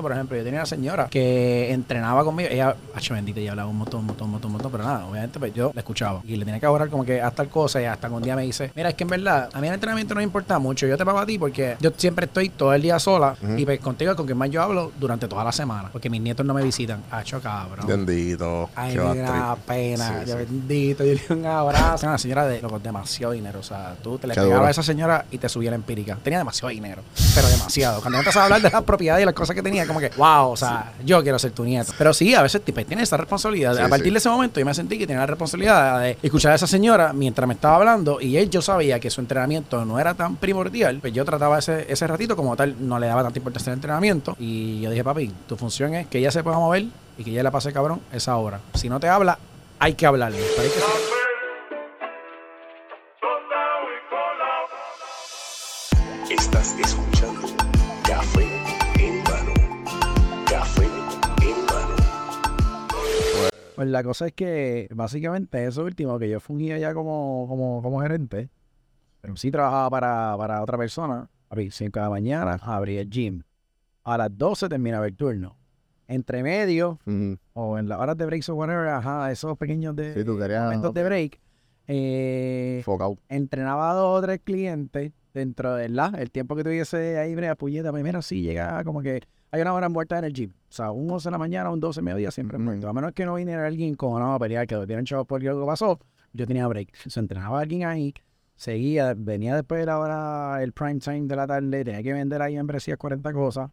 esto, por ejemplo, yo tenía una señora que entrenaba conmigo. Ella, hacho bendita, ella hablaba un montón, un montón, un montón, un montón, pero nada, obviamente, pues yo la escuchaba. Y le tenía que ahorrar como que hasta tal cosa. Y hasta que un día me dice, mira, es que en verdad, a mí el entrenamiento no me importa mucho. Yo te pago a ti porque yo siempre estoy todo el día sola. Y pues contigo, con quien más yo hablo durante toda la semana. Porque mis nietos no me visitan. Hacho, cabrón. Bendito. Ay, qué me da pena. Sí, bendito, yo le di un abrazo. Una señora de loco, demasiado dinero. O sea, tú te le Qué pegabas duro. a esa señora y te subía la empírica. Tenía demasiado dinero, pero demasiado. Cuando empezaba a hablar de las propiedades y las cosas que tenía, como que, wow, o sea, yo quiero ser tu nieto. Pero sí, a veces tipo, tienes esa responsabilidad. Sí, a partir sí. de ese momento yo me sentí que tenía la responsabilidad de escuchar a esa señora mientras me estaba hablando y él yo sabía que su entrenamiento no era tan primordial, pues yo trataba ese, ese ratito como tal, no le daba tanta importancia al entrenamiento y yo dije, papi, tu función es que ella se pueda mover y que ella la pase cabrón esa hora. Si no te habla, hay que hablarle. Pero hay que Pues la cosa es que básicamente eso último, que yo fungía ya como, como, como gerente, pero sí trabajaba para, para otra persona. Papi, 5 de la mañana abría el gym. A las 12 terminaba el turno. Entre medio, o en las horas de breaks o whatever, ajá, esos pequeños de, Sí, tú querías- momentos de break, eh, entrenaba a dos o tres clientes dentro de la, el tiempo que tuviese ahí, brea, puñeta, primero sí llega como que hay una hora muerta en el gym. O sea, un 11 de la mañana, un 12 de mediodía siempre muerto. A menos que no viniera alguien con no a pelear, que lo tienen chavos por algo pasó, yo tenía break. Se entrenaba alguien ahí, seguía, venía después de la hora, el prime time de la tarde, tenía que vender ahí membresías 40 cosas.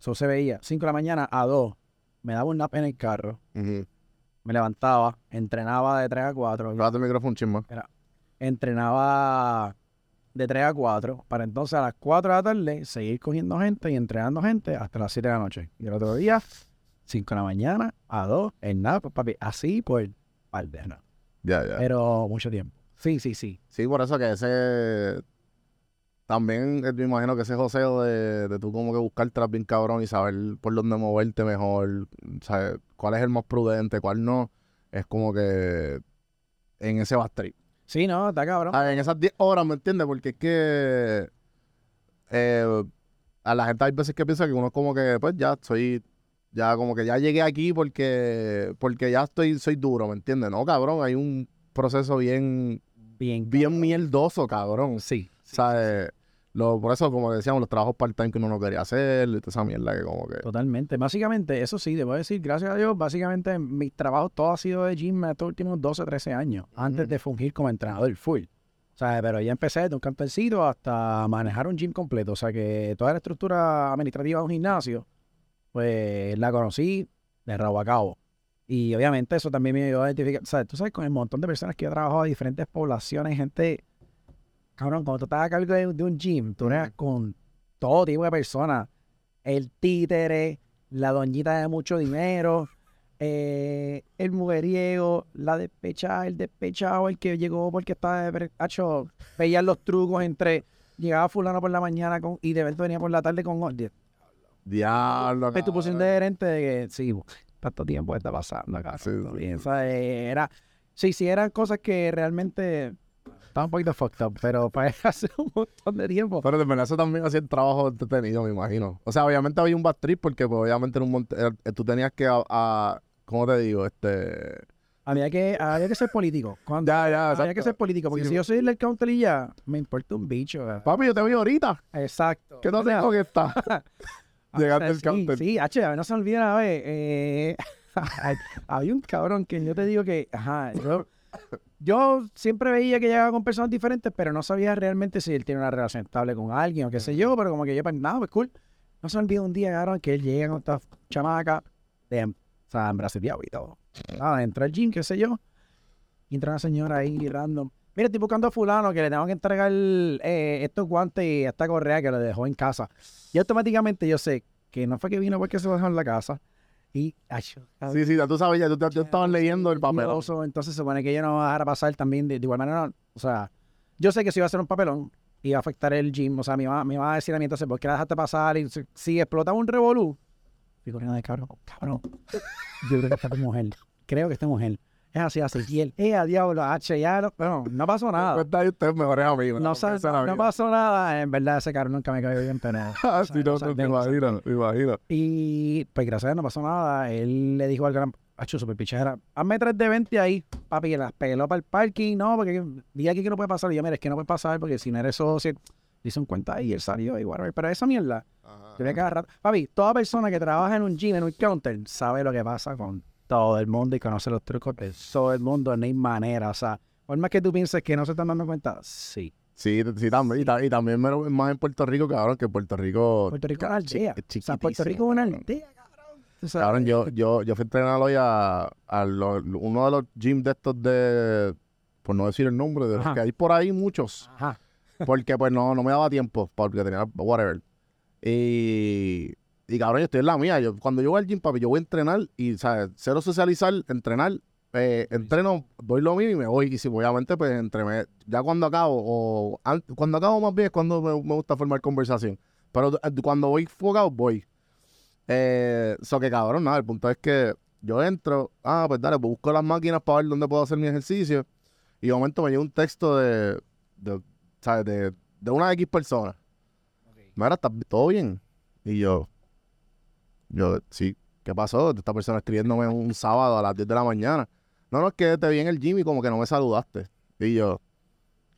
Eso se veía. 5 de la mañana a 2, me daba un nap en el carro, me levantaba, entrenaba de 3 a 4. Bájate el micrófono un chisme. entrenaba de 3 a 4 para entonces a las 4 de la tarde seguir cogiendo gente y entrenando gente hasta las 7 de la noche. Y el otro día, 5 de la mañana a 2, el nap, papi, así por par de nada. Ya, ya. Pero mucho tiempo. Sí, sí, sí. Sí, por eso que ese. También eh, me imagino que ese joseo de, de tú como que buscar tras bien cabrón y saber por dónde moverte mejor, ¿sabes? cuál es el más prudente, cuál no, es como que en ese bastrip. Sí, no, está cabrón. Ah, en esas 10 horas, ¿me entiendes? Porque es que eh, a la gente hay veces que piensa que uno es como que, pues ya soy, ya como que ya llegué aquí porque, porque ya estoy, soy duro, ¿me entiendes? No, cabrón, hay un proceso bien, Bien. bien mierdoso, cabrón. Sí. ¿Sabes? Lo, por eso, como decíamos, los trabajos part-time que uno no quería hacer, y toda esa mierda que como que... Totalmente. Básicamente, eso sí, debo decir, gracias a Dios, básicamente mis trabajos todo ha sido de gym estos últimos 12, 13 años, antes de fungir como entrenador full. O sea, pero ya empecé desde un campercito hasta manejar un gym completo. O sea, que toda la estructura administrativa de un gimnasio, pues la conocí de rabo a cabo. Y obviamente eso también me ayudó a identificar, ¿sabes? Tú sabes, con el montón de personas que he trabajado en diferentes poblaciones, gente, cabrón, cuando tú estás a cargo de, de un gym, tú Ujú. con todo tipo de personas. El títere, la doñita de mucho dinero, eh, el mujeriego, la despechada, el despechado, el que llegó porque estaba de hacho, veían los trucos entre llegaba fulano por la mañana con, y de evento venía por la tarde con Diablo, de tu posición de gerente de que sí, tanto tiempo está pasando acá. Sí, sí, sí. Era, sí, sí, eran cosas que realmente estaban un poquito fucked up, pero para hace un montón de tiempo. Pero de verdad eso también hacía el trabajo entretenido, me imagino. O sea, obviamente había un bad trip porque pues, obviamente en un monte- eh, tú tenías que, a, a- ¿cómo te digo? Este... Había que, había que ser político. Cuando, Ya, ya, había que exacto. ser político, porque Sí, si yo soy el counter y ya, me importa un bicho. ¿verdad? Papi, yo te vi ahorita. Exacto. ¿Qué no tengo que estar? Ah, Llegaste o sea, al sí, counter. Sí, H, a ver, no se una vez. eh, había un cabrón que yo te digo que, ajá, yo, yo siempre veía que llegaba con personas diferentes, pero no sabía realmente si él tiene una relación estable con alguien o qué sé yo, pero como que yo, pues nada, pues cool. No se olvida un día, cabrón, que él llega con esta chamaca, de, o sea, y todo. Nada, entra al gym, qué sé yo, y entra una señora ahí random. Mira, estoy buscando a fulano que le tengo que entregar eh, estos guantes y esta correa que le dejó en casa. Y automáticamente yo sé que no fue que vino porque se lo dejó en la casa. Y, ay, Sí, sí, ya tú sabes, ya tú, ya tú estabas leyendo el papel. Miedoso, entonces se supone que yo no va a dejar pasar también de, de igual manera. O sea, yo sé que si iba a ser un papelón, iba a afectar el gym. O sea, me iba, me iba a decir a mí entonces, ¿por qué la dejaste pasar? Y si, explotaba un revolú, fui corriendo de cabrón, cabrón. Yo creo que esta mujer, creo que esta mujer Es así, así. Y él, eh, a diablo, H, ya, no, bueno, no pasó nada. Cuenta ahí ustedes mejores amigos. No, sa- Confianza en no pasó nada. En verdad, ese cabrón nunca me cayó bien, pero nada. Ah, sí, no, no, me imagino, me imagino. Y pues gracias a Dios no pasó nada. Él le dijo al gran Hacho, super pichera, hazme 3 de 20 ahí, papi, y las peló para el parking. No, porque vi aquí que no puede pasar. Y yo, mira, es que no puede pasar porque si no eres socio, hizo un cuenta ahí y él salió y whatever. Pero esa mierda, yo voy a cada rato. Papi, toda persona que trabaja en un gym, en un counter, sabe lo que pasa con todo el mundo y conoce los trucos de todo el mundo. No hay manera. O sea, por más que tú pienses que no se están dando cuenta, sí. Sí, sí, también. Y, ta- y también más en Puerto Rico, cabrón, que Puerto Rico. Puerto Rico es una aldea. O sea, Puerto Rico es una aldea, cabrón. O sea, Cabrón, yo, yo, yo fui a entrenar hoy a, a lo- uno de los gyms de estos de, por no decir el nombre, de los que hay por ahí muchos, Ajá. porque pues no, no me daba tiempo, porque tenía whatever. Y, y cabrón, yo estoy en la mía. Yo, cuando yo voy al gym, papi, yo voy a entrenar y, ¿sabes? Cero socializar, entrenar, eh, entreno, doy lo mío y me voy. Y si obviamente, pues, entre me- ya cuando acabo, o an- cuando acabo más bien es cuando me, me gusta formar conversación. Pero eh, cuando voy enfocado, voy. Eh, so que cabrón, nada, el punto es que yo entro, ah, pues dale, pues busco las máquinas para ver dónde puedo hacer mi ejercicio. Y de momento me llega un texto de, de, ¿sabes? de, de una X persona. Mira, ¿está todo bien? Y yo, yo, sí, ¿qué pasó? Esta persona escribiéndome un sábado a las 10 de la mañana. No, no, es que te vi en el gym y como que no me saludaste. Y yo,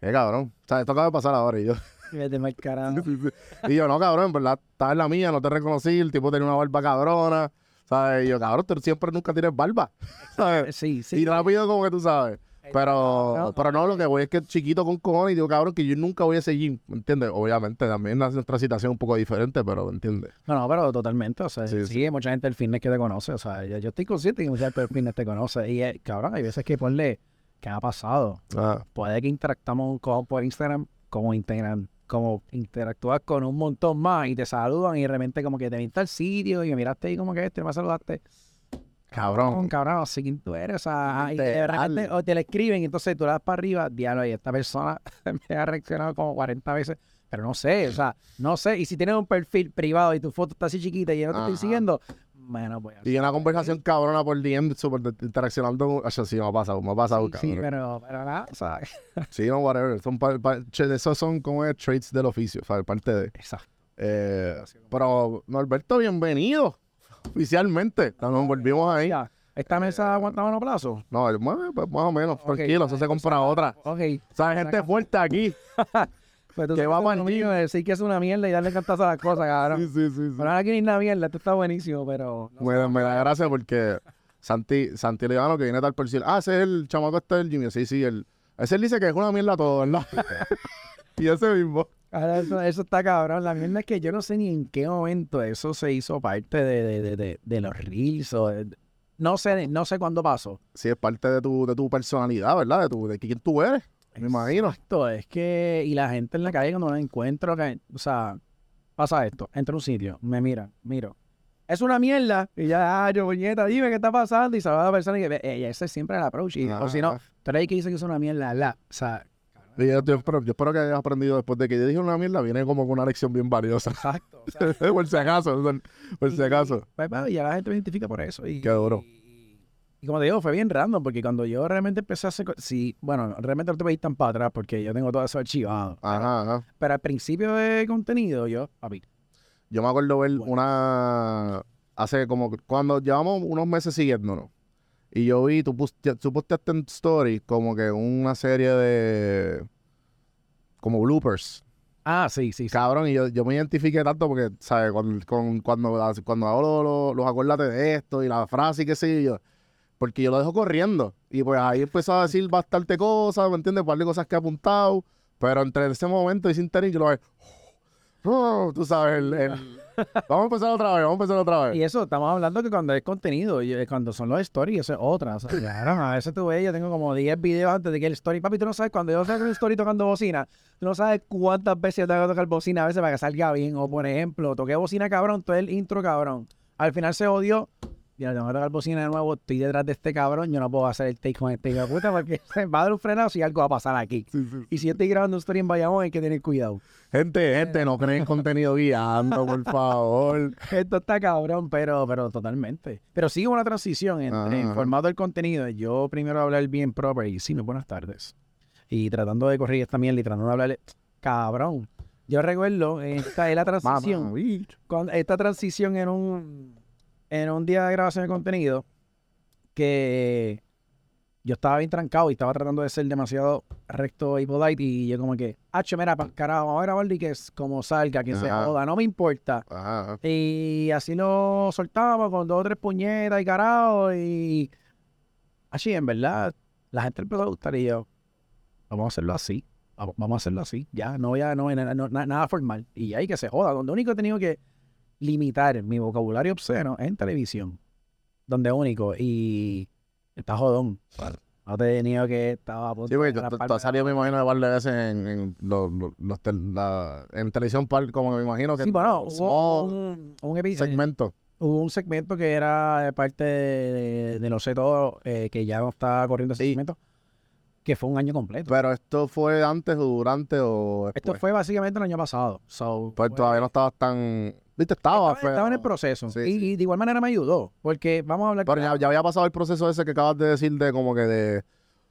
qué cabrón. O sea, esto acaba de pasar ahora. Y yo, Vete mal carajo. Y yo, no, cabrón, en verdad, estaba en la mía, no te reconocí, el tipo tenía una barba cabrona, ¿sabes? Y yo, cabrón, tú siempre nunca tienes barba, ¿sabes? Sí, sí. Y rápido como que tú sabes. Pero, No. pero no, lo que voy es que es chiquito con cojones y digo, cabrón, que yo nunca voy a ese gym, ¿me entiendes? Obviamente, también la- nuestra situación es un poco diferente, pero, ¿me entiendes? No, no, pero totalmente. O sea, Sí, sí, sí. hay mucha gente del fitness que te conoce. O sea, yo, yo estoy consciente que mucha gente del fitness te conoce. Y, eh, cabrón, hay veces que ponle, ¿qué ha pasado? Ah, Puede que interactuamos con, por Instagram, como Instagram, como interactúas con un montón más y te saludan y de repente como que te viste al sitio y me miraste ahí como que este, me saludaste. Cabrón. cabrón, así que tú eres. O sea, de Literal. repente o te le escriben entonces tú le das para arriba, diablo, y esta persona me ha reaccionado como 40 veces. Pero no sé, o sea, no sé. Y si tienes un perfil privado y tu foto está así chiquita y yo no te estoy Ajá. siguiendo, bueno, pues. Y una conversación cabrona por DM, súper interaccionando, o sea, sí, me ha pasado, me ha pasado, Sí, sí, cabrón. pero, pero nada, o sea, Sí, no, whatever, son pa- esos son como traits del oficio, ¿sabes? Parte de... exacto. Eh, pero, Norberto, bienvenido. Oficialmente. Nos volvimos ahí. Ya, ¿esta mesa aguanta monoplazo? No, el- más, pues, más o menos. Ok, Tranquilo, eso se compra otra. Ok. O sea, hay gente fuerte aquí. Pues tú Que va pa'l mío, decir que es una mierda y darle cantazo a las cosas, cabrón. sí, sí. Pero ahora aquí no hay una mierda, esto está buenísimo, pero... no Me, da- me da gracia porque Santi, Santi Leano, que viene tal por decir, ah, ese es el chamaco este del Jimmy. Sí, sí, el, ese él dice que es una mierda todo, ¿verdad? y ese mismo. Ahora, eso, eso está cabrón. La mierda es que yo no sé ni en qué momento eso se hizo parte de, de, de, de, los reels o no sé, no sé cuándo pasó. Sí, es parte de tu, de tu personalidad, ¿verdad? De, tu, de quién tú eres. Me imagino. Exacto, es que, y la gente en la calle cuando la encuentro, que, o sea, pasa esto, entro a un sitio, me miran, miro. Es una mierda. Y ya, ah, yo, puñeta, dime qué está pasando. Y saluda a la persona y que, ese es siempre el approach. Y, o si no, tú que dice que es una mierda, la. O sea, Y yo, yo espero, yo espero que hayas aprendido después de que yo dije una mierda, viene como con una lección bien valiosa. exacto. o sea, por si acaso, por si acaso. Pues, pues, ya la gente me identifica por eso. Y, Qué duro. Y, y como te digo, fue bien random, porque cuando yo realmente empecé a hacer. Sí, bueno, realmente no te ir tan para atrás porque yo tengo todo eso archivado. Ajá, ajá. Pero al principio de contenido, yo, papi, Yo me acuerdo ver Bueno. una. Hace como. Cuando llevamos unos meses siguiéndonos. Y yo vi, tú, poste- tú posteaste en Story como que una serie de. Como bloopers. Ah, sí, sí, sí. Cabrón, y yo, yo me identifiqué tanto porque, ¿sabes? Cuando, con- cuando, cuando hago lo- lo- los acuérdate de esto y la frase y qué sé yo. Porque yo lo dejo corriendo. Y pues ahí empezó a decir bastante cosas, ¿me entiendes? Un par de cosas que he apuntado. Pero entre ese momento y sin tener, yo lo veo. Oh, tú sabes, el, el- Vamos a empezar otra vez, vamos a empezar otra vez. Y eso, estamos hablando que cuando es contenido, y, eh, cuando son los stories, eso es otra. O sea, claro, a veces tú ves, yo tengo como 10 videos antes de que el story. Papi, tú no sabes, cuando yo saco un story tocando bocina, tú no sabes cuántas veces yo tengo que tocar bocina a veces para que salga bien. O por ejemplo, toqué bocina cabrón, todo el intro cabrón. Al final se odió Mira, tengo que tocar bocina de nuevo, estoy detrás de este cabrón, yo no puedo hacer el take con este hijo de puta porque se va a dar un frenado si algo va a pasar aquí. Y si yo estoy grabando un story en Bayamón, hay que tener cuidado. Gente, gente, no creen contenido guiando, por favor. Esto está cabrón, pero, pero totalmente. Pero sigue una transición entre Ajá, en ajá. formato del contenido. Yo primero hablar bien proper y sí, muy buenas tardes. Y tratando de corregir esta mierda y tratando de hablarle, cabrón. Yo recuerdo, esta es la transición. Con esta transición en un, en un día de grabación de contenido que yo estaba bien trancado y estaba tratando de ser demasiado recto y polite y yo como que, hacho, mira, carajo, vamos a grabarlo y que es como salga, que se joda, no me importa. Ajá. Y así lo soltábamos con dos o tres puñetas y carajo y así, en verdad, la gente empezó a gustar y yo, vamos a hacerlo así. Vamos a hacerlo así, ya, no voy a, no, no- no- na- nada formal. Y ahí que se joda. Donde único he tenido que limitar mi vocabulario obsceno en televisión. Donde único. Y está jodón. No te he tenido que estaba a punto Sí, porque de tú- has salido, me imagino, de varias veces en, en, los- los- los tel- la- en televisión, par- como me imagino que Sí, bueno, hubo un, un episodio. segmento. Hubo un segmento que era de parte de, de Lo sé todo, eh, que ya no está corriendo ese Sí. segmento, que fue un año completo. Pero esto fue antes o durante o Esto después. fue básicamente el año pasado. So, Pues fue- todavía no estabas tan... Viste, estaba, estaba, estaba en el proceso. Sí, y, sí. y de igual manera me ayudó, porque vamos a hablar... Pero ya, ya había pasado el proceso ese que acabas de decir de como que de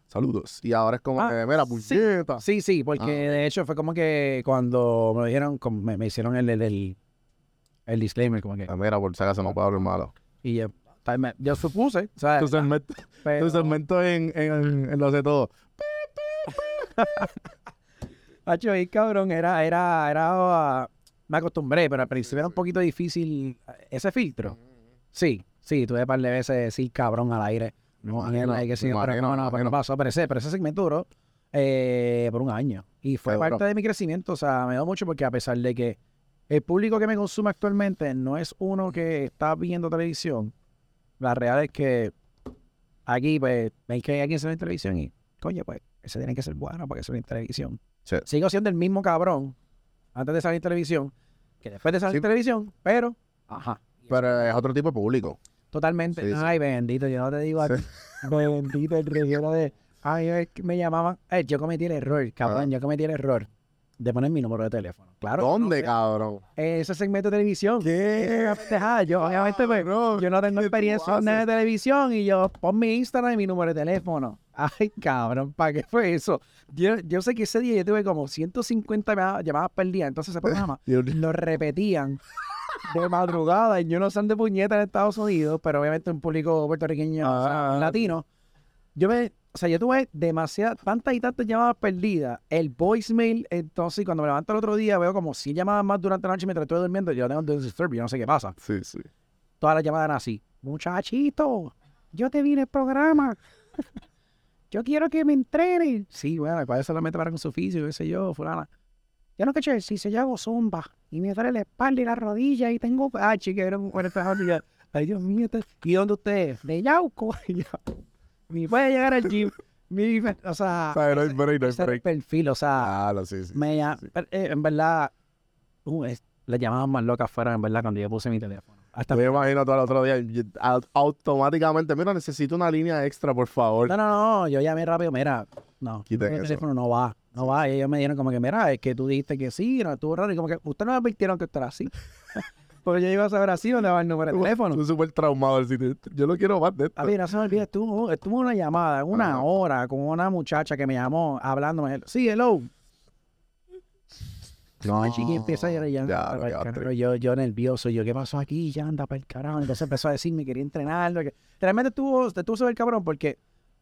saludos. Y ahora es como Ah, que, mira, sí. puñeta. Sí, sí, porque Ah. de hecho fue como que cuando me lo dijeron, como me, me hicieron el, el, el, el disclaimer, como que... Ah, Mira, por si acaso no puedo hablar malo. Y yo, yo supuse, segmento, Pero- tu segmento en, en, en lo sé todo. Hacho, ahí, cabrón, era, era, era, ah, me acostumbré, pero al principio era un poquito difícil eh, ese filtro. Sí, sí, tuve un par de veces decir cabrón al aire. No, imagino, hay que sí, me pero no, no, pero no pasó, pero ese, pero ese segmento duró eh, por un año. Y fue parte de mi crecimiento, o sea, me dio mucho porque a pesar de que el público que me consume actualmente no es uno que está viendo televisión, la real es que aquí, pues, ven que hay alguien se ve en televisión y, coño, pues, ese tiene que ser bueno para que se vea en televisión. Sí. Sigo siendo el mismo cabrón antes de salir en televisión que después de salir Sí. televisión, pero, ajá, Pero es otro tipo de público. totalmente. Sí, sí. Ay, bendito, yo no te digo a ti. Bendito el reguero de. Ay, me llamaban. Eh, yo cometí el error, cabrón. Ah. Yo cometí el error de poner mi número de teléfono. Claro. ¿Dónde, no, cabrón? Ese segmento de televisión. ¿Qué? Yo, obviamente, pues, yo no tengo ¿qué tú experiencia en nada de televisión y yo pon mi Instagram y mi número de teléfono. Ay, cabrón, ¿para qué fue eso? Yo, yo sé que ese día yo tuve como 150 llamadas, llamadas perdidas. Entonces ese programa lo repetían de madrugada. Y yo no sé de puñeta en Estados Unidos, pero obviamente un público puertorriqueño, o sea, Ah. latino. Yo me, o sea, yo tuve demasiadas, tantas y tantas llamadas perdidas. El voicemail, entonces, cuando me levanto el otro día, veo como 100 llamadas más durante la noche mientras estoy durmiendo. Yo tengo un disturb, yo no sé qué pasa. Sí, sí. Todas las llamadas eran así. Muchachito, yo te vi en el programa. Yo quiero que me entrenen. Sí, bueno, para eso solamente para con su oficio, qué sé yo, fulana. Yo no caché, si se yo hago zumba y me duele la espalda y la rodilla y tengo... Ah, chique, era un 40 años y ya. Ay, Dios mío. este- ¿Y dónde usted es? De Yauco. Ni puede llegar al gym. Mi- o sea, O sea, no hay break, no hay break. perfil, o sea, Ah, sí, sí. me pero, eh, en verdad, uh, es- las llamadas más locas fueron, en verdad, cuando yo puse mi teléfono. Hasta Yo me imagino todo el otro día, automáticamente, mira, necesito una línea extra, por favor. No, no, no, yo llamé rápido, mira, no, el teléfono no va, no va. Y ellos me dijeron como que, mira, es que tú dijiste que sí, no, estuvo raro. Y como que, ustedes no me advirtieron que esto era así. Porque yo iba a saber así dónde va el número de teléfono. Estoy súper traumado. Yo no quiero más de esto. A ver, no se me olvida, estuvo, estuvo una llamada, una Ajá. hora, con una muchacha que me llamó hablándome. Sí, hello. No, chiqui empieza a llorar ya. Ya, yo, yo nervioso, yo, ¿qué pasó aquí? Ya anda para el carajo. Entonces empezó a decirme, quería entrenarlo. Que... Realmente estuvo, estuvo súper cabrón porque,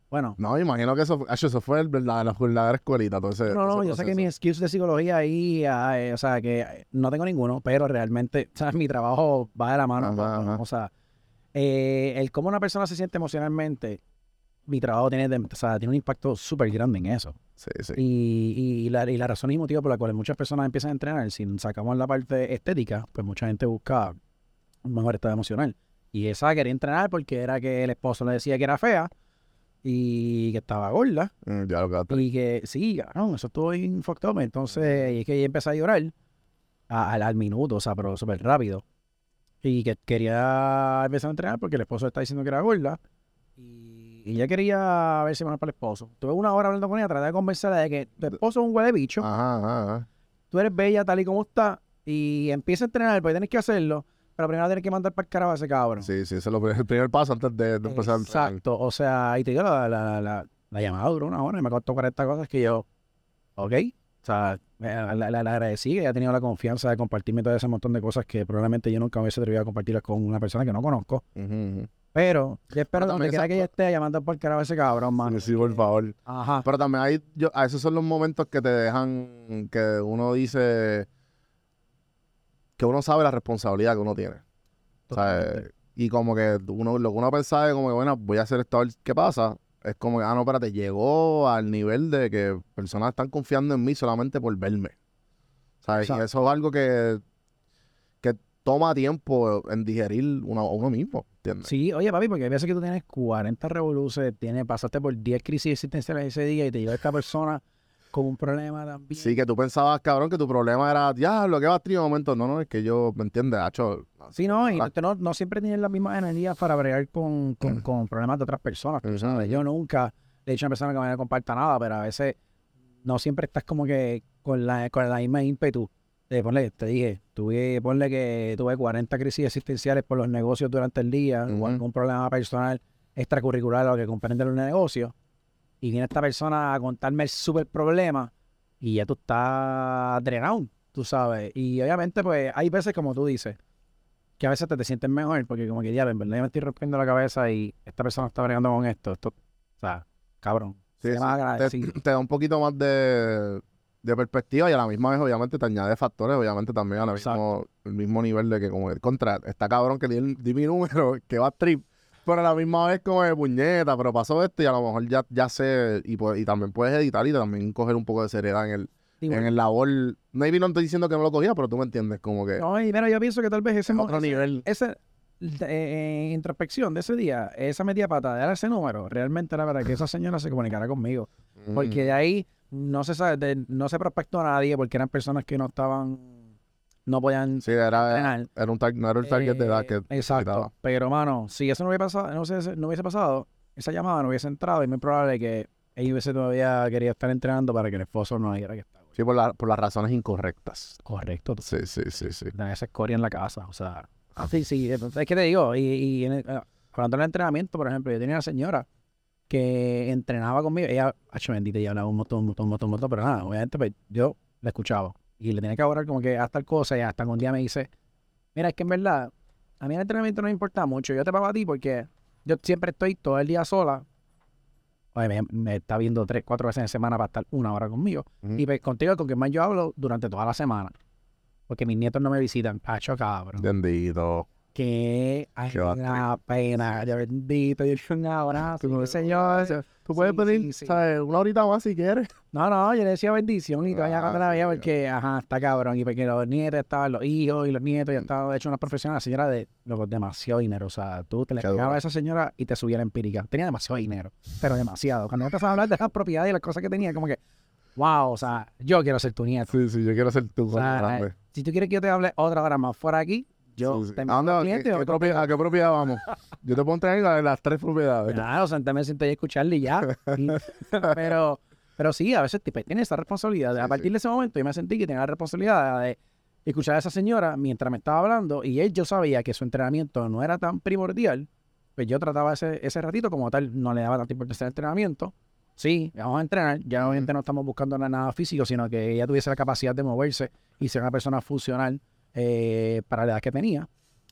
bueno, No, imagino que eso, fue- eso fue el verdad- la verdadera escuelita. Todo ese, No, no, ese yo sé que mis skills de psicología ahí, o sea, que no tengo ninguno, pero realmente, o sea, mi trabajo va de la mano. Ajá, con- ajá. O sea, eh, el cómo una persona se siente emocionalmente, mi trabajo tiene, o sea, tiene un impacto súper grande en eso. Sí, sí. Y, y la, y la razón y motivo por la cual muchas personas empiezan a entrenar, si sacamos la parte estética, pues mucha gente busca un mejor estado emocional. Y esa quería entrenar porque era que el esposo le decía que era fea y que estaba gorda. Mm, Ya lo que Y que sí, cabrón, eso estuvo bien fucked up. Entonces, y es que ella empezó a llorar a- al, al minuto, o sea, pero súper rápido. y que quería empezar a entrenar porque el esposo le está diciendo que era gorda. Y, y ella quería verse mejor para el esposo. Tuve una hora hablando con ella, traté de convencerla de que tu esposo es un huele bicho, Ajá, ajá, ajá. tú eres bella tal y como está, y empieza a entrenar, porque tienes que hacerlo, pero primero tienes que mandar para el carajo a ese cabrón. Sí, sí, ese es lo el primer paso antes de, de empezar. Exacto, o sea, y te digo, la, la, la, la llamada duró una hora y me costó 40 cosas que yo, ok, o sea, me- la, la- la agradecí que haya tenido la confianza de compartirme todo ese montón de cosas que probablemente yo nunca me hubiese atrevido a compartirlas con una persona que no conozco, Ujú, ujú. pero yo espero Pero donde quiera que ella esté llamando por el carajo a ese cabrón, mano. Sí, sí, por favor. Ajá. Pero también hay, yo, a esos son los momentos que te dejan, que uno dice que uno sabe la responsabilidad que uno tiene. Totalmente. Y como que uno, lo que uno pensaba es como que, bueno, voy a hacer esto a ver qué pasa. Es como que, ah, no, espérate, llegó al nivel de que personas están confiando en mí solamente por verme. ¿Sabes? Y eso es algo que, que toma tiempo en digerir uno, uno mismo, ¿entiendes? Sí, oye, papi, porque hay veces que tú tienes 40 revoluciones, tienes, pasaste por 10 crisis existenciales ese día y te llega esta persona con un problema también. Sí, que tú pensabas, cabrón, que tu problema era, diablo, que va a momento. No, no, es que yo, ¿me entiendes? Hacho, Sí, no, y usted no, no siempre tiene las mismas energías para bregar con, con, con problemas de otras personas. tú Ujú. sabes. Yo nunca le he dicho a una persona que me comparta nada, pero a veces no siempre estás como que con la, con la misma ímpetu. De ponle, te dije, tuve, ponle que tuve 40 crisis existenciales por los negocios durante el día, o Ujú. algún problema personal extracurricular lo que comprende los negocios, y viene esta persona a contarme el súper problema, y ya tú estás drenado, tú sabes. Y obviamente, pues, hay veces, como tú dices, que a veces te, te sientes mejor, porque como que, diablo, en verdad yo me estoy rompiendo la cabeza y esta persona está bregando con esto. Esto, o sea, cabrón. Sí, sé sí. más te, da un poquito más de, de perspectiva y a la misma vez, obviamente, te añade factores, obviamente, también al mismo, el mismo nivel de que, como, que, contra, está cabrón que di, di mi número, que va a trip, pero a la misma vez, como de puñeta, pero pasó esto y a lo mejor ya, ya sé, y, pues, y también puedes editar y también coger un poco de seriedad en el, Sí, en bueno. el labor. Maybe no estoy diciendo que no lo cogía, pero tú me entiendes, como que No, y mira, yo pienso que tal vez ese, otro ese- nivel. esa eh, introspección de ese día, esa metida pata de dar ese número, realmente era para que esa señora se comunicara conmigo. Porque de ahí no se sabe, de- no se prospectó a nadie porque eran personas que no estaban, no podían Sí, era, era un no era el target de edad Eh, que Exacto. Pero, mano, si eso no hubiese pasado, no, sé, no hubiese pasado, esa llamada no hubiese entrado y es muy probable que ella hubiese todavía quería estar entrenando para que el esposo no dijera que estaba. Sí, por, la- por las razones incorrectas. Correcto. Sí, sí, sí, sí. Tener esa escoria en la casa. O sea, sí, sí. Es que te digo, y, y en el- eh, hablando del entrenamiento, por ejemplo, yo tenía una señora que entrenaba conmigo. Ella, hecho bendita, ella hablaba un montón, un montón, un montón, un montón, pero nada, obviamente pues, yo la escuchaba. Y le tenía que hablar como que hasta tal cosa y hasta que un día me dice, mira, es que en verdad, a mí el entrenamiento no me importa mucho. Yo te pago a ti porque yo siempre estoy todo el día sola. Oye, me, me está viendo tres, cuatro veces en semana para estar una hora conmigo. Y pues, contigo con quien más yo hablo durante toda la semana. Porque mis nietos no me visitan. Pacho, cabrón. Bendito. Que ay, Qué una pena. Yo bendito. Yo le un abrazo. Tú- eso. Tú puedes Sí, pedir, sí, sí. ¿sabes? Una horita más si quieres. No, no, yo le decía bendición y todavía Ah, cuando la veía porque, ajá, está cabrón. Y porque los nietos estaban, los hijos y los nietos ya estaban hechos unas profesionales. La señora de, loco, demasiado dinero. O sea, tú te le pegabas a esa señora y te subía la empírica. Tenía demasiado dinero, pero demasiado. Cuando empezaba a hablar de las propiedades y las cosas que tenía, como que, wow, o sea, yo quiero ser tu nieto. Sí, sí, yo quiero ser tu O sea. Si tú quieres que yo te hable otra hora más fuera aquí, yo Sí, sí. te ¿A, cliente ¿Qué- propiedad- ¿A qué propiedad vamos? Yo te puedo la- las tres propiedades. Claro, sentarme, senté y escucharle y ya. Pero, pero sí, a veces tipo, tiene esa responsabilidad. A partir de ese momento yo me sentí que tenía la responsabilidad de escuchar a esa señora mientras me estaba hablando y él yo sabía que su entrenamiento no era tan primordial, pues yo trataba ese, ese ratito como tal, no le daba tanta importancia al entrenamiento. Sí, vamos a entrenar, ya obviamente no estamos buscando nada físico, sino que ella tuviese la capacidad de moverse y ser una persona funcional eh, para la edad que tenía,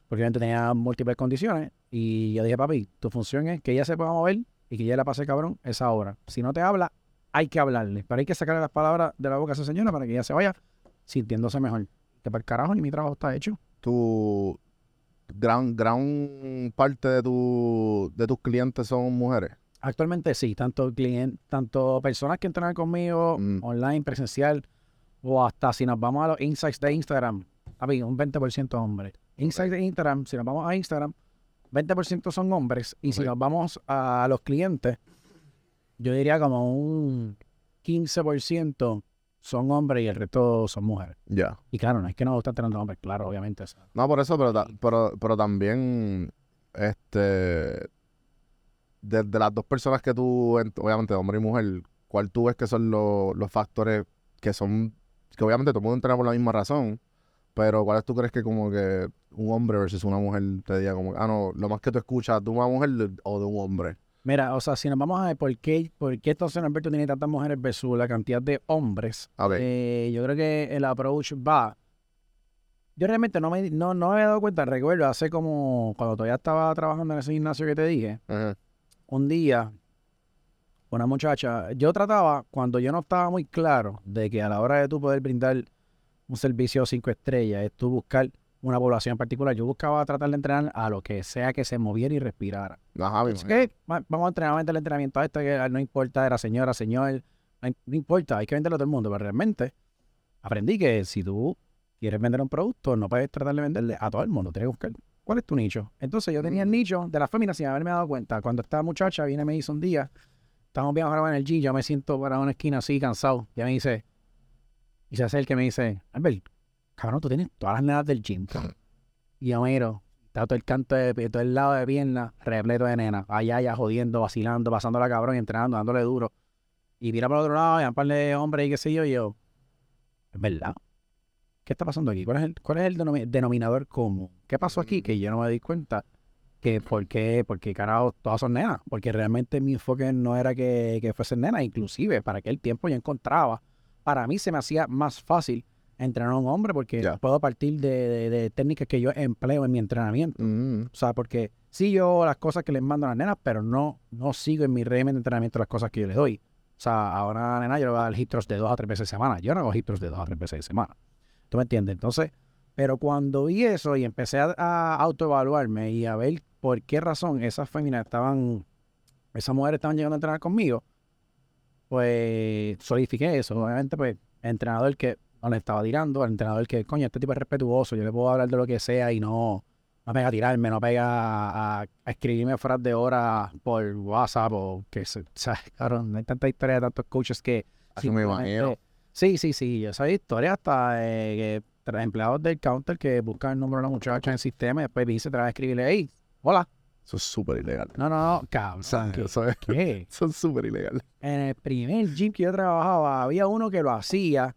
porque obviamente tenía múltiples condiciones. Y yo dije, papi, tu función es que ella se pueda mover y que ella la pase cabrón esa hora. Si no te habla, hay que hablarle, pero hay que sacarle las palabras de la boca a esa señora para que ella se vaya sintiéndose mejor. Que para el carajo ni mi trabajo está hecho. Tu gran, gran parte de, tu, de tus clientes son mujeres. Actualmente sí, tanto clientes, tanto personas que entrenan conmigo, Mm. online, presencial, o hasta si nos vamos a los insights de Instagram, papi, un 20% hombres. Insights de Instagram, si nos vamos a Instagram, 20% son hombres, y si nos vamos a los clientes, yo diría como un 15% son hombres y el resto son mujeres. Ya. Y claro, no es que no gustan tener hombres, claro, obviamente. o sea, No, por eso, pero, ta- pero, pero también, este, de, de las dos personas que tú, ent- obviamente, hombre y mujer, ¿cuál tú ves que son los, los factores que son, que obviamente todo el mundo entrena por la misma razón, pero cuáles tú crees que como que un hombre versus una mujer te diga como, ah, no, lo más que tú escuchas de una mujer o de un hombre? Mira, o sea, si nos vamos a ver por qué, por qué entonces Norberto tiene tantas mujeres versus la cantidad de hombres, eh, yo creo que el approach va. Yo realmente no me, no, no me había dado cuenta, recuerdo, hace como cuando todavía estaba trabajando en ese gimnasio que te dije, un día, una muchacha, yo trataba, cuando yo no estaba muy claro de que a la hora de tú poder brindar un servicio cinco estrellas, es tú buscar una población en particular, yo buscaba tratar de entrenar a lo que sea que se moviera y respirara. Ajá, Es que va- vamos a entrenar, meter el entrenamiento a esto, que no importa, era señora, señor, no, im- no importa, hay que venderlo a todo el mundo, pero realmente aprendí que si tú quieres vender un producto, no puedes tratar de venderle a todo el mundo, tienes que buscar cuál es tu nicho. Entonces yo tenía el nicho de las féminas sin haberme dado cuenta. Cuando esta muchacha viene y me dice un día, estamos bien ahora en el gym, yo me siento para una esquina así, cansado, ya me dice, y se acerca y me dice, Albert, cabrón, tú tienes todas las nenas del gym. Y yo miro, está todo el canto de todo el lado de pierna repleto de nenas, allá, allá, jodiendo, vacilando, pasando la cabrón y entrenando, dándole duro. Y mira para el otro lado, y un par de hombres y qué sé yo, y yo, es verdad. ¿Qué está pasando aquí? ¿Cuál es el, cuál es el denomi- denominador común? ¿Qué pasó aquí? Que yo no me di cuenta que por qué, porque carajo, todas son nenas. Porque realmente mi enfoque no era que, que fuesen nenas, inclusive para aquel tiempo yo encontraba, para mí se me hacía más fácil entrenar a un hombre porque Ya. puedo partir de, de- de técnicas que yo empleo en mi entrenamiento. Mm, O sea, porque sí yo las cosas que les mando a las nenas, pero no, no sigo en mi régimen de entrenamiento las cosas que yo les doy. O sea, a una nena yo le voy a dar thrust de dos a tres veces a semana. Yo no hago thrust de dos a tres veces a semana. ¿Tú me entiendes? Entonces, pero cuando vi eso y empecé a, a autoevaluarme y a ver por qué razón esas féminas estaban, esas mujeres estaban llegando a entrenar conmigo, pues solidifiqué eso. Obviamente, pues, el entrenador que no le estaba tirando, el entrenador que, coño, este tipo es respetuoso, yo le puedo hablar de lo que sea y no, no pega a tirarme, no pega a, a escribirme fuera de hora por WhatsApp o que se, o sea, cabrón, hay tanta historia de tantos coaches que Así me simplemente- imagino. Sí, sí, sí, yo sé historia hasta eh, que empleados del counter que buscan el número de la muchacha en el sistema y después dice, te a escribirle, hey, hola. Es súper ilegal. No, no, no, cabrón. O sea, ¿qué? eso es, ¿Qué? eso es súper ilegal. En el primer gym que yo trabajaba, había uno que lo hacía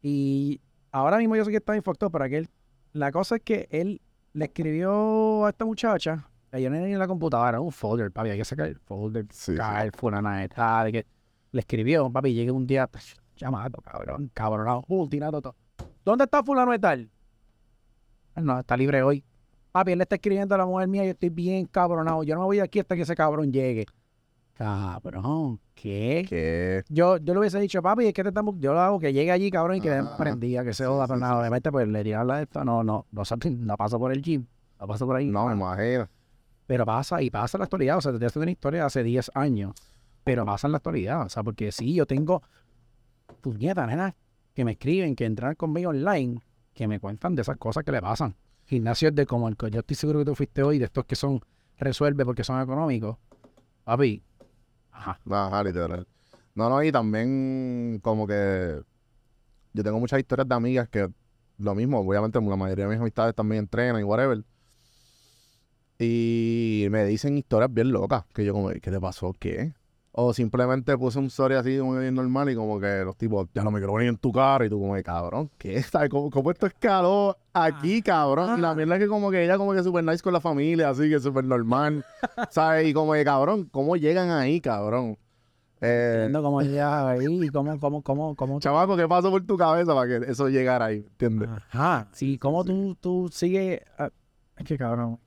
y ahora mismo yo sé que está up, pero aquel, la cosa es que él le escribió a esta muchacha, ella no era ni en la computadora, un folder, papi, hay que sacar el folder, Sí, fulana de que le escribió, papi, llegué un día, llamado, cabrón, cabronado, ultinato, todo. ¿Dónde está fulano de tal? Él no, está libre hoy. Papi, él le está escribiendo a la mujer mía, yo estoy bien cabronado, yo no me voy de aquí hasta que ese cabrón llegue. Cabrón, ¿qué? Que Yo, yo le hubiese dicho, papi, es que te estamos, yo lo hago que llegue allí, cabrón, y que Ah, prendía, que se joda, pero nada, obviamente, pues le tiran la de esto, no, no, no, no paso por el gym, no paso por ahí. no, me imagino. Pero pasa, y pasa en la actualidad, o sea, te estoy una historia de hace 10 años, pero pasa en la actualidad, o sea, porque sí, yo tengo puñetas, nena, que me escriben, que entran conmigo online, que me cuentan de esas cosas que le pasan. Gimnasios de que yo estoy seguro que tú fuiste hoy, de estos que son resuelve porque son económicos. Papi, ajá, Ajá, literal. No, no, y también como que yo tengo muchas historias de amigas que lo mismo, obviamente la mayoría de mis amistades también entrenan y whatever. Y me dicen historias bien locas, que yo como, ¿qué te pasó? ¿Qué? O simplemente puse un story así como bien normal y como que los tipos, ya no me quiero venir en tu cara y tú como, cabrón, ¿qué? ¿Sabes? ¿Cómo, cómo esto escaló aquí, cabrón? Y la mierda es que como que ella como que súper nice con la familia, así que súper normal, ¿sabes? Y como que, cabrón, ¿cómo llegan ahí, cabrón? Eh, viendo cómo llegas ahí y cómo, cómo, cómo, cómo chamaco, ¿qué pasó por tu cabeza para que eso llegara ahí? ¿Entiendes? Ajá, sí, cómo tú, tú sigues. ah, es que cabrón.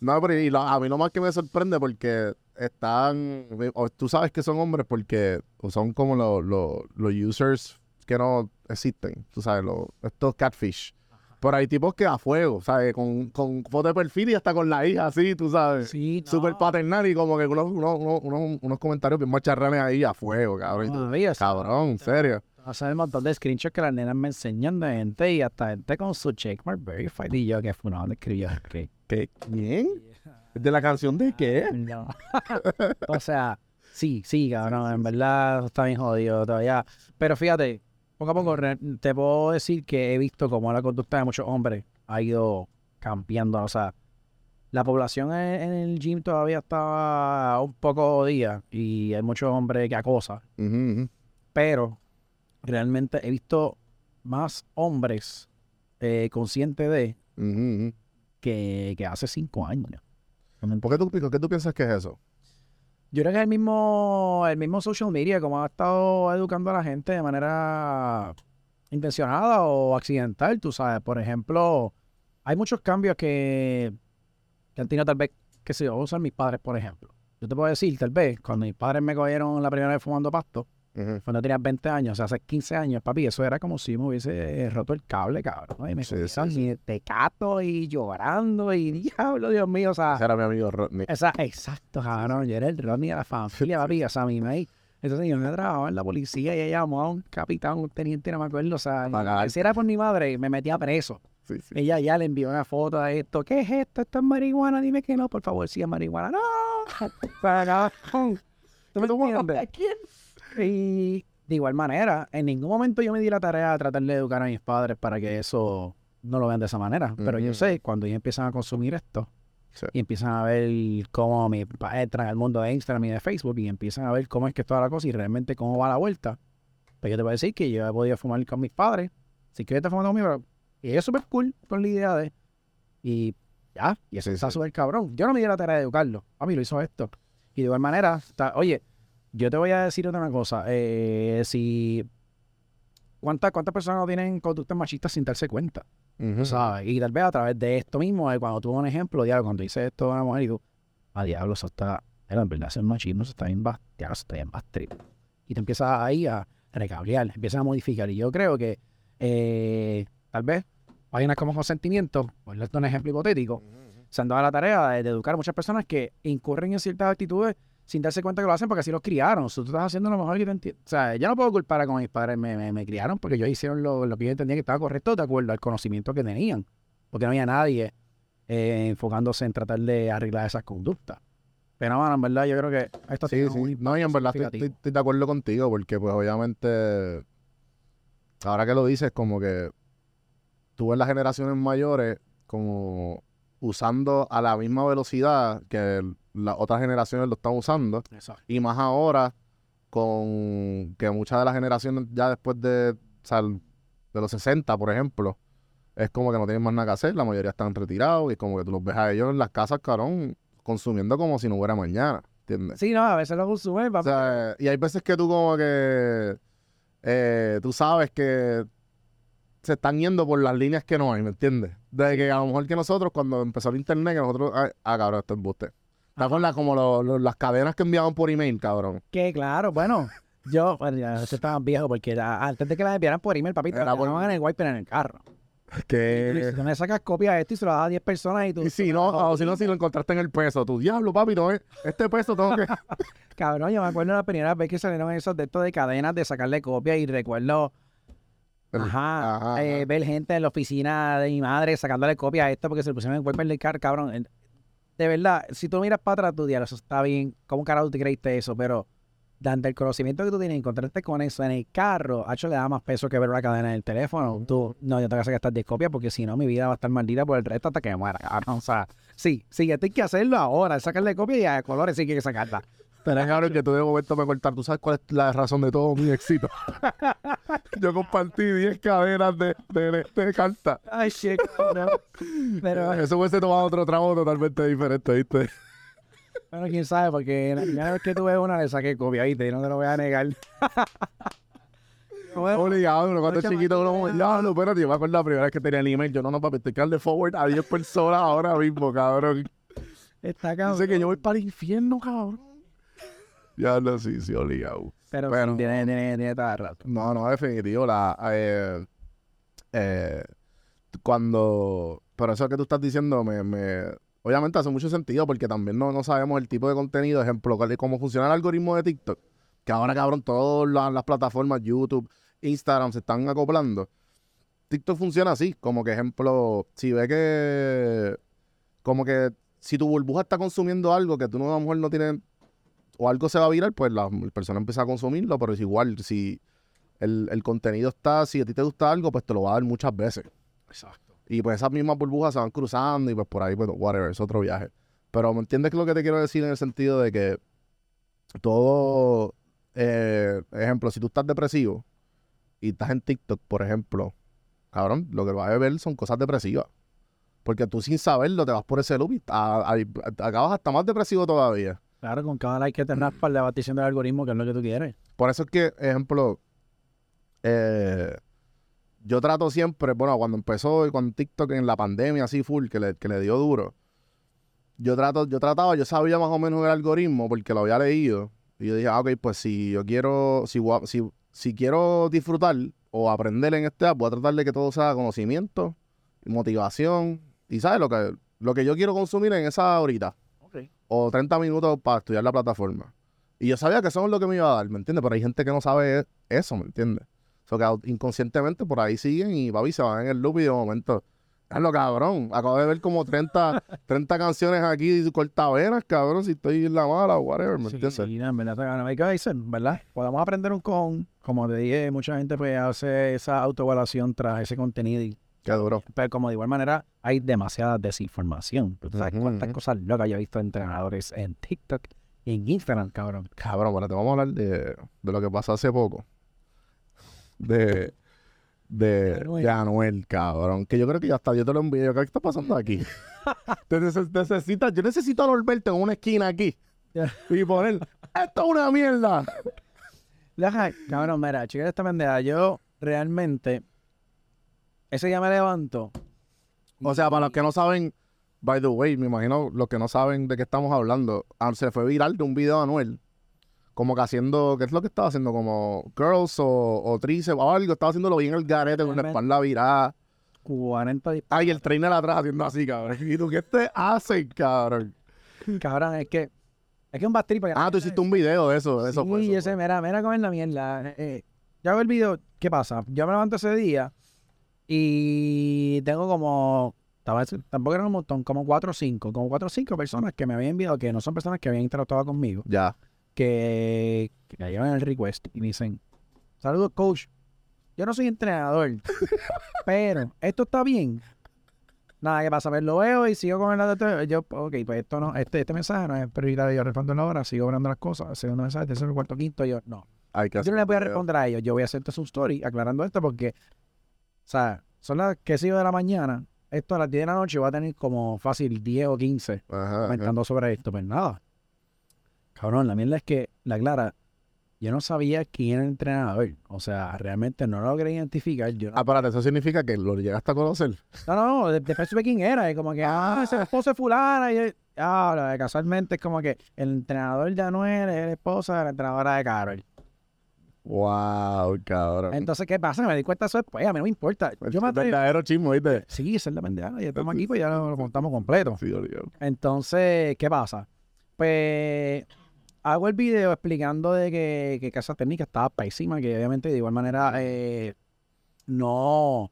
No, pero y a mí lo más que me sorprende porque están, o tú sabes que son hombres porque o son como los, los, los users que no existen, tú sabes, los, estos catfish. Pero hay tipos que a fuego, ¿sabes? Con, con foto de perfil y hasta con la hija así, tú sabes. Sí, no. Súper paternal y como que unos, unos, unos, unos- comentarios bien macharranes ahí a fuego, cabrón. Todavía, cabrón, en serio. O sea, el montón de screenshots que las nenas me enseñan de gente y hasta gente con su checkmark verified. Y yo que fue una escribió. ¿Qué? ¿Quién? ¿De la canción de qué? No. o sea, sí, sí, cabrón. En verdad está bien jodido todavía. Pero fíjate, Poco a poco te puedo decir que he visto cómo la conducta de muchos hombres ha ido cambiando. O sea, la población en, el gym todavía está un poco jodida y hay muchos hombres que acosan. Pero realmente he visto más hombres eh, conscientes de que hace cinco años. ¿Por qué tú, piensas que es eso? Yo creo que el mismo, el mismo social media, como ha estado educando a la gente de manera intencionada o accidental, tú sabes. Por ejemplo, hay muchos cambios que, que han tenido tal vez, que se usan mis padres, por ejemplo. Yo te puedo decir, tal vez, cuando mis padres me cogieron la primera vez fumando pasto, Cuando tenía 20 años, o sea, hace 15 años, papi, eso era como si me hubiese roto el cable, cabrón. ¿no? Y me Sí, sí, y tecato y llorando y diablo, Dios mío, o sea. Ese era mi amigo Rodney. Esa, exacto, cabrón. Yo era el Ronnie de la familia, papi. O sea, mi maíz. Entonces yo me trabajaba en la policía y ella llamó a un capitán, un teniente, no me acuerdo. O sea, Pagar. si era por mi madre, me metía preso. Sí, sí. Ella ya le envió una foto de esto. ¿Qué es esto? ¿Esto es marihuana? Dime que no, por favor, si es marihuana. ¡No! ¿Tú me entiendes? Y de igual manera, en ningún momento yo me di la tarea de tratar de educar a mis padres para que eso no lo vean de esa manera. Pero yo sé, cuando ellos empiezan a consumir esto Sí. y empiezan a ver cómo mi papá entra al mundo de Instagram y de Facebook y empiezan a ver cómo es que es toda la cosa y realmente cómo va la vuelta, pues yo te voy a decir que yo he podido fumar con mis padres. Si que yo estar fumando conmigo, y ellos súper cool con la idea de. Y ya, y eso Sí, está sí. súper cabrón. Yo no me di la tarea de educarlo. A mí lo hizo esto. Y de igual manera, está- oye, yo te voy a decir otra cosa. eh, si. ¿Cuántas cuántas personas no tienen conductas machistas sin darse cuenta? Ujú. ¿Sabes? Y tal vez a través de esto mismo, eh, cuando tuvo un ejemplo, diablo, cuando dice esto a una mujer y tú, a diablo, eso está. Era, en verdad, ese machismo se está bien diablo, está bien bastrip. Y te empiezas ahí a recablear, empiezas a modificar. Y yo creo que eh, tal vez páginas como consentimiento, por darte un ejemplo hipotético, se han dado la tarea de, de educar a muchas personas que incurren en ciertas actitudes sin darse cuenta que lo hacen porque así los criaron. So, tú estás haciendo lo mejor que te entiendes. O sea, yo no puedo culpar a como mis padres me, me- me criaron porque ellos hicieron lo, lo que yo entendía que estaba correcto de acuerdo al conocimiento que tenían. Porque no había nadie eh, enfocándose en tratar de arreglar esas conductas. Pero, bueno, en verdad, yo creo que esto Sí, sí. No, y en verdad estoy, estoy- estoy de acuerdo contigo porque pues obviamente, ahora que lo dices, como que tú ves las generaciones mayores como usando a la misma velocidad que el- las otras generaciones lo están usando Exacto. y más ahora con que muchas de las generaciones ya después de, o sea, de los 60, por ejemplo, es como que no tienen más nada que hacer, la mayoría están retirados y es como que tú los ves a ellos en las casas, carón, consumiendo como si no hubiera mañana, ¿entiendes? Sí, no, a veces lo consumen, O sea, y hay veces que tú como que eh, tú sabes que se están yendo por las líneas que no hay, ¿me entiendes? De que a lo mejor que nosotros cuando empezó el internet, que nosotros, ah, cabrón, esto es embuste. ¿Te acuerdas como lo- lo- las cadenas que enviaban por email, cabrón? Que claro, bueno, yo, bueno, eso estaba viejo porque antes de que las enviaran por email, papi, te Era las por- en el wiper en el carro. Que... si tú le sacas copia de esto y se lo das a 10 personas y tú... Y si no, o si no, si lo encontraste en el peso, tu diablo, papi, no es, este peso tengo que... Cabrón, yo me acuerdo la primera vez que salieron esos de estos de cadenas de sacarle copia y recuerdo, ajá, Ajá, eh, ajá. ver gente en la oficina de mi madre sacándole copia a esto porque se lo pusieron en el wiper del carro, cabrón. De verdad, si tú miras para atrás, tú dirás, eso está bien, ¿cómo carajo te creíste eso? Pero dante el conocimiento que tú tienes, encontrarte con eso en el carro, hecho le da más peso que ver una cadena en el teléfono. Tú, no, yo tengo que sacar estas 10 copias porque si no, mi vida va a estar maldita por el resto hasta que me muera. cabrón. O sea, sí, sí, hay que hacerlo ahora, sacarle copia y a colores sí que hay que sacarla. Es cabrón que tú de momento me cortar. ¿Tú sabes cuál es la razón de todo mi éxito? Yo compartí 10 cadenas de, de, de carta. Ay, shit, cabrón. Pero, Eso hubiese tomado otro tramo totalmente diferente, ¿viste? bueno, quién sabe, porque la primera vez que tuve una le saqué copia, ¿viste? Y no te lo voy a negar. Bueno, Obligado, uno cuando es chiquito, uno ya, no, espérate, yo me acuerdo la primera vez que tenía el email. Yo, no, no, papi, estoy darle forward a 10 personas ahora mismo, cabrón. está cabrón. Dice que yo voy para el infierno, cabrón. Ya lo sí, sí, obligado. Pero Bueno. tiene, tiene, tiene toda la razón. No, no, definitivo. La, eh, eh, cuando. Pero eso que tú estás diciendo me, me- Obviamente hace mucho sentido porque también no, no sabemos el tipo de contenido. Ejemplo, cómo funciona el algoritmo de TikTok. Que ahora, cabrón, todas las, las plataformas, YouTube, Instagram, se están acoplando. TikTok funciona así. Como que, ejemplo, si ve que. Como que si tu burbuja está consumiendo algo que tú no, a lo mejor no tienes o algo se va a virar, pues la persona empieza a consumirlo, pero es igual, si el, el contenido está, si a ti te gusta algo, pues te lo va a dar muchas veces. Exacto. Y pues esas mismas burbujas se van cruzando y pues por ahí, pues whatever, es otro viaje. Pero ¿me entiendes lo que te quiero decir en el sentido de que todo, eh, ejemplo, si tú estás depresivo y estás en TikTok, por ejemplo, cabrón, lo que vas a ver son cosas depresivas. Porque tú sin saberlo te vas por ese loop y a- a- acabas hasta más depresivo todavía. Claro, con cada like que te raspa le vas diciendo el algoritmo que es lo que tú quieres. Por eso es que, ejemplo, eh, yo trato siempre, bueno, cuando empezó cuando TikTok en la pandemia así full, que le, que le dio duro, yo trato, yo trataba, yo sabía más o menos el algoritmo porque lo había leído. Y yo dije, ah, ok, pues si yo quiero, si, si, si quiero disfrutar o aprender en este app, voy a tratar de que todo sea conocimiento, motivación, y sabes lo que, lo que yo quiero consumir en esa horita. O 30 minutos para estudiar la plataforma. Y yo sabía que eso es lo que me iba a dar, ¿me entiendes? Pero hay gente que no sabe eso, ¿me entiendes? O sea, que inconscientemente por ahí siguen y papi se van en el loop y de momento, lo cabrón, acabo de ver como 30, 30 canciones aquí cortavenas, cabrón, si estoy en la mala o whatever, ¿me Sí, entiendes? sí, en verdad. Hay que decir, ¿verdad? Podemos aprender un con, como te dije, mucha gente pues hace esa autoevaluación tras ese contenido y Qué duro. pero como de igual manera hay demasiada desinformación. Tú sabes cuántas cosas locas yo he visto entrenadores en TikTok y en Instagram, cabrón. Cabrón, bueno, te vamos a hablar de, de lo que pasó hace poco. De, de, Anuel. de Anuel, cabrón. Que yo creo que ya está, yo te lo envío. ¿Qué está pasando aquí? Te neces- necesitas, yo necesito a Norberto en una esquina aquí. Y poner, esto es una mierda. Cabrón, mira, chica esta pendeja, yo realmente ese día me levanto. O sea, para los que no saben, by the way, me imagino los que no saben de qué estamos hablando, ah, se fue viral de un video de Anuel. Como que haciendo, ¿qué es lo que estaba haciendo? Como girls o, o tríceps o algo. Estaba haciéndolo bien el garete con la espalda virada. 40 disparos. Ay, el trainer atrás haciendo así, cabrón. ¿Y tú qué te haces, cabrón? Cabrón, es que es que un bad trip, Ah, tú hiciste un video de eso. de eso sí, fue, eso ese, fue. mira, mira cómo es la mierda. Eh, yo hago el video, ¿qué pasa? Yo me levanto ese día y tengo como, tampoco eran un montón, como cuatro o cinco, como cuatro o cinco personas que me habían enviado, que no son personas que habían interactuado conmigo, Ya. que, que me llevan el request y me dicen, saludos coach, yo no soy entrenador, pero esto está bien. Nada, ¿qué pasa? Pues lo veo y sigo con el lado Yo, ok, pues esto no, este, este mensaje no es prioritario. Yo respondo en la hora, sigo hablando las cosas. Segundo mensaje, tercero, cuarto, quinto. Yo, no. Yo no le voy a responder a ellos. Yo voy a hacerte su story aclarando esto porque, o sea, son las que sigo de la mañana. Esto a las 10 de la noche va a tener como fácil 10 o 15 Ajá, ajá. comentando sobre esto. Pues nada. Cabrón, la mierda es que, la clara, yo no sabía quién era el entrenador. O sea, realmente no lo logré identificar. Yo no Ah, espérate, eso significa que lo llegaste a conocer. no, no, no, de- después supe quién era, y como que, ah, ese esposo de fulana, y ah, casualmente es como que el entrenador de Anuel es el esposo de la entrenadora de Carol. Wow, cabrón. Entonces, ¿qué pasa? Me di cuenta de eso después, a mí no me importa. Yo me verdadero chismo, ¿viste? Sí, esa es la pendeja, ya estamos aquí, pues ya lo, lo contamos completo. Sí. Entonces, ¿qué pasa? Pues hago el video explicando de que, que Casa Técnica estaba pésima, que obviamente de igual manera eh, no,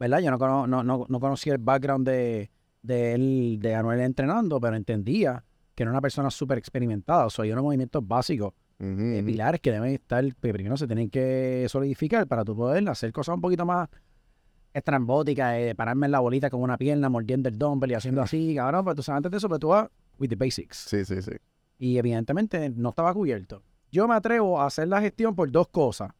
¿verdad? Yo no, cono- no, no, no conocía el background de, de él, de Anuel entrenando, pero entendía que era una persona súper experimentada, o sea, hay unos movimientos básicos, Ujú, eh, ujú. pilares que deben estar, que primero se tienen que solidificar para tú poder hacer cosas un poquito más estrambóticas, eh, pararme en la bolita con una pierna, mordiendo el dumbbell y haciendo así, cabrón, pero tú sabes, antes de eso, pero tú vas with the basics. Sí, sí, sí. Y evidentemente no estaba cubierto. Yo me atrevo a hacer la gestión por dos cosas.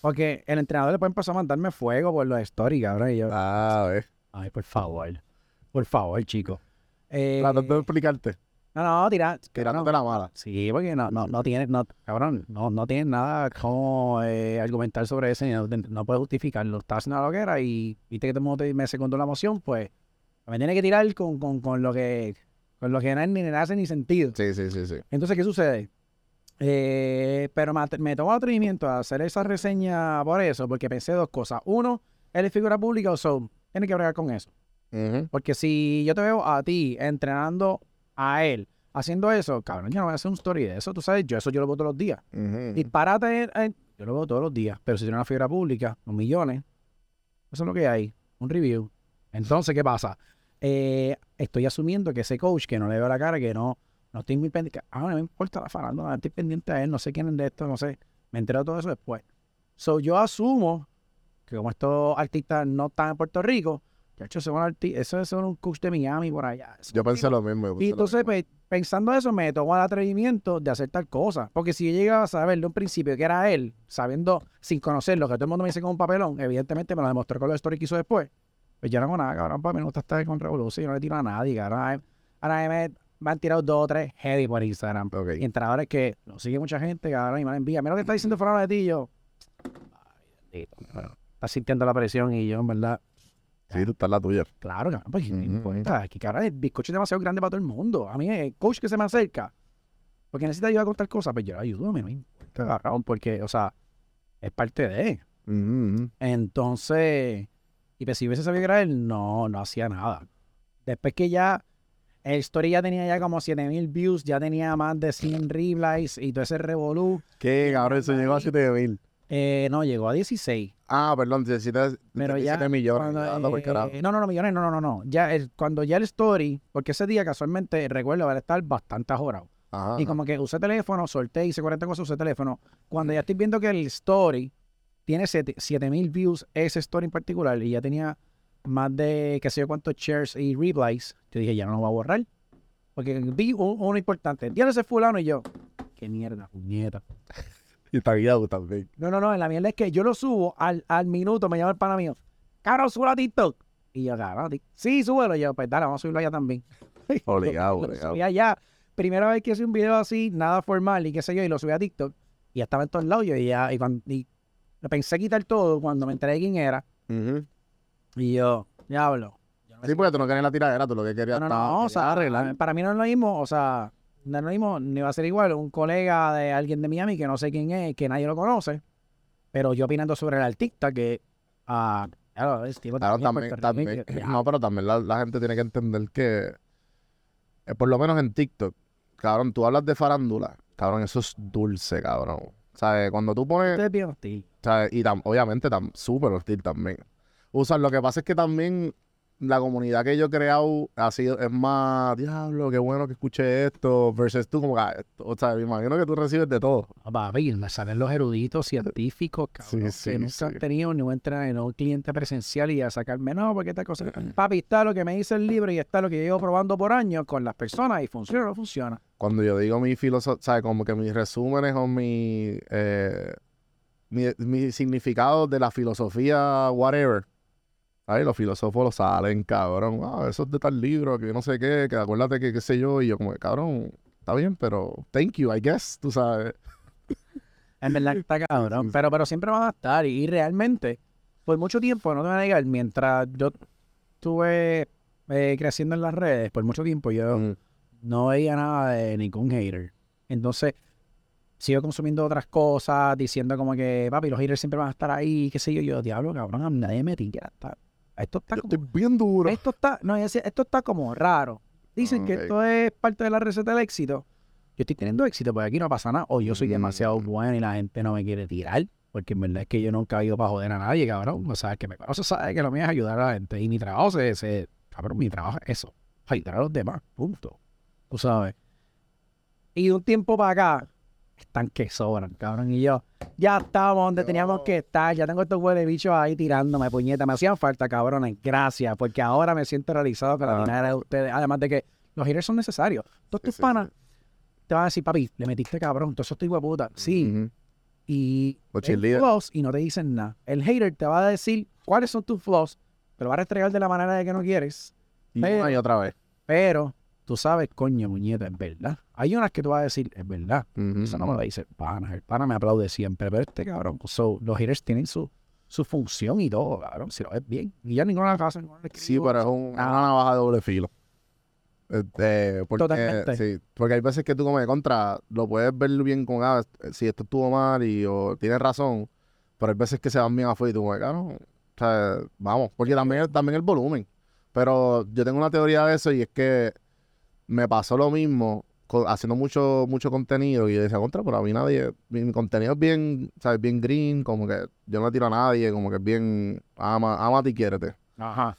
Porque el entrenador después empezó a mandarme fuego por los stories, cabrón. Y yo, Ah, ves. ay, por favor. Por favor, chico. Eh, Tratando de explicarte. No, no, tira. Tirándote la mala. Sí, porque no, no, no tienes, no, cabrón, no, no tienes nada como eh, argumentar sobre eso, no, no puedes justificarlo. Estás haciendo lo que era y viste que todo el mundo te- me secundó la moción, pues me tiene que tirar con, con, con lo que con lo que no, ni, ni hace ni sentido. Sí, sí, sí, sí. Entonces, ¿qué sucede? Eh, pero me, me tomo atrevimiento a hacer esa reseña por eso, porque pensé dos cosas. Uno, él es figura pública, o so, tiene que bregar con eso. Porque si yo te veo a ti entrenando a él, haciendo eso, cabrón, yo no voy a hacer un story de eso, tú sabes, yo eso yo lo veo todos los días. Ujú. Disparate, eh, yo lo veo todos los días, pero si tiene una figura pública, los millones, eso es lo que hay, un review. Entonces, ¿qué pasa? Eh, estoy asumiendo que ese coach que no le veo la cara, que no, no estoy muy pendiente, ah, no me importa la farándula, no estoy pendiente a él, no sé quién es de esto, no sé, me entero de todo eso después. So, yo asumo que como estos artistas no están en Puerto Rico, arti- eso es un coach de Miami por allá. Yo pensé lo mismo. pensé Y entonces, mismo. pues, pensando eso, me tomo el atrevimiento de hacer tal cosa. Porque si yo llegaba a saber de un principio que era él, sabiendo, sin conocerlo, que todo el mundo me dice con un papelón, evidentemente me lo demostró con los stories que hizo después. Pues yo no hago nada, cabrón, para mí me gusta estar con Revolución, yo no le tiro a nadie, cabrón. Ahora- me, me han tirado dos o tres heavy por Instagram. Ok. Y entrenadores que lo sigue mucha gente, cabrón, y me la envía. Mira lo que está diciendo Fernando de ti, yo. Ay, bendito. Estás sintiendo la presión y yo, en verdad, Sí, tú estás la tuya. Claro, cabrón, pues no Ujú, importa. Aquí, cabrón, el bizcocho es demasiado grande para todo el mundo. A mí, el coach que se me acerca, porque necesita ayuda con tal cosa, pues yo le ayudo, a mí no me importa, cabrón, porque, o sea, es parte de. Ujú, ujú. Entonces, y pues si hubiese sabido que era él, no, no hacía nada. Después que ya, el story ya tenía ya como 7000 views, ya tenía más de 100 replies y todo ese revolú. ¿Qué, cabrón? Eso llegó a 7000. Eh, no, llegó a 16. Ah, perdón, 17, Pero ya 17 millones. Cuando, anda por eh, carajo. no, no, no, millones, no, no, no, no. Ya el- cuando ya el story, porque ese día casualmente recuerdo haber estar bastante ajorado. Ajá. Y como que usé teléfono, solté, hice 40 cosas, usé teléfono. Cuando ya estoy viendo que el story tiene 7000 views, ese story en particular, y ya tenía más de qué sé yo cuántos shares y replies, yo dije, ya no lo voy a borrar. Porque vi un- uno importante. Día ese fulano y yo, qué mierda, puñeta. Y está guiado también. No, no, no, la mierda es que yo lo subo al, al minuto, me llama el pana mío, cabrón, súbelo a TikTok. Y yo, cabrón, sí, súbelo. Y yo, pues dale, vamos a subirlo allá también. Obligado, obligado. subí allá. Primera vez que hice un video así, nada formal y qué sé yo, y lo subí a TikTok. Y ya estaba en todos lados. yo, Y ya, y cuando, y lo pensé quitar todo cuando me enteré de quién era. Y yo, diablo. yo no me Sí, porque tú no querías la tiradera, tú lo que querías no, no, estaba- no, o sea, arreglar. para mí no es lo mismo, o sea, no es lo mismo, ni va a ser igual un colega de alguien de Miami que no sé quién es, que nadie lo conoce, pero yo opinando sobre el artista que, ah, claro, es tipo Claro, también que- No, pero también la, la gente tiene que entender que, eh, por lo menos en TikTok, cabrón, tú hablas de farándula, cabrón, eso es dulce, cabrón. ¿Sabes? Cuando tú pones, Usted es bien hostil. ¿sabes? Y tam- obviamente súper hostil también. Usan, lo que pasa es que también la comunidad que yo he creado ha sido, es más, diablo, qué bueno que escuché esto, versus tú, como que, ah, o sea, me imagino que tú recibes de todo. Ah, Papi, me salen los eruditos científicos, cabrón, sí, que nunca sí. han tenido ni un entrenador, un cliente presencial y a sacarme, no, porque esta cosa. Papi, está lo que me dice el libro y está lo que yo llevo probando por años con las personas y funciona o no funciona. cuando yo digo mi filosofía, ¿sabes? Como que mis resúmenes o mi, eh, mi, mi significado de la filosofía, whatever. ¿Sabes? Los filósofos lo salen, cabrón. Ah, eso es de tal libro, que no sé qué, que acuérdate que qué sé yo. Y yo como, que, cabrón, está bien, pero thank you, I guess, tú sabes. En verdad está cabrón. Pero, pero siempre van a estar. Y, y realmente, por mucho tiempo, no te voy a negar, mientras yo estuve eh, creciendo en las redes, por mucho tiempo yo Mm, no veía nada de ningún hater. Entonces, sigo consumiendo otras cosas, diciendo como que, papi, los haters siempre van a estar ahí, qué sé yo. Yo, diablo, cabrón, nadie me tira. Esto está como, estoy bien duro. esto está, no, yo decía, esto está como raro. Dicen que esto es parte de la receta del éxito. Yo estoy teniendo éxito, porque aquí no pasa nada. O yo soy demasiado Mm. bueno y la gente no me quiere tirar. Porque en verdad es que yo nunca he ido para joder a nadie, cabrón. O sea, el que me conoce sabe que lo mío es ayudar a la gente. Y mi trabajo se, se- cabrón, mi trabajo es eso. Ayudar a los demás. Punto. Tú sabes. Y de un tiempo para acá, están que sobran, cabrón. Y yo, ya estábamos donde teníamos que estar. Ya tengo estos huele bichos ahí tirándome, puñeta. Me hacían falta, cabrones. Gracias. Porque ahora me siento realizado con la Ah. dinero de ustedes. Además de que los haters son necesarios. Todos tus sí, panas sí. te van a decir, papi, le metiste cabrón. Todo eso estoy puta. Sí. Y Los ven cheerleaders. flaws y no te dicen nada. El hater te va a decir cuáles son tus flaws. Te lo va a restregar de la manera de que no quieres. Y Pero- y otra vez. Pero tú sabes, coño, muñeca, es verdad. Hay unas que tú vas a decir, es verdad. Ujú. Eso no me lo dice el pana. El pana me aplaude siempre. Pero este cabrón, so, los haters tienen su, su función y todo, cabrón. Si lo ves bien. Y ya ninguna casa, ninguna Sí, pero es un- una navaja de doble filo. Este, porque, Totalmente. Sí, porque hay veces que tú como de contra, lo puedes ver bien con, ah, si esto estuvo mal y o tienes razón, pero hay veces que se van bien afuera y tú como, "Cabrón, o sea, vamos, porque también, también el volumen. Pero yo tengo una teoría de eso y es que me pasó lo mismo haciendo mucho, mucho contenido y yo decía, contra, pero a mí nadie, mi, mi contenido es bien, ¿sabes? Bien green, como que yo no le tiro a nadie, como que es bien, ama, amate y quiérete. Ajá.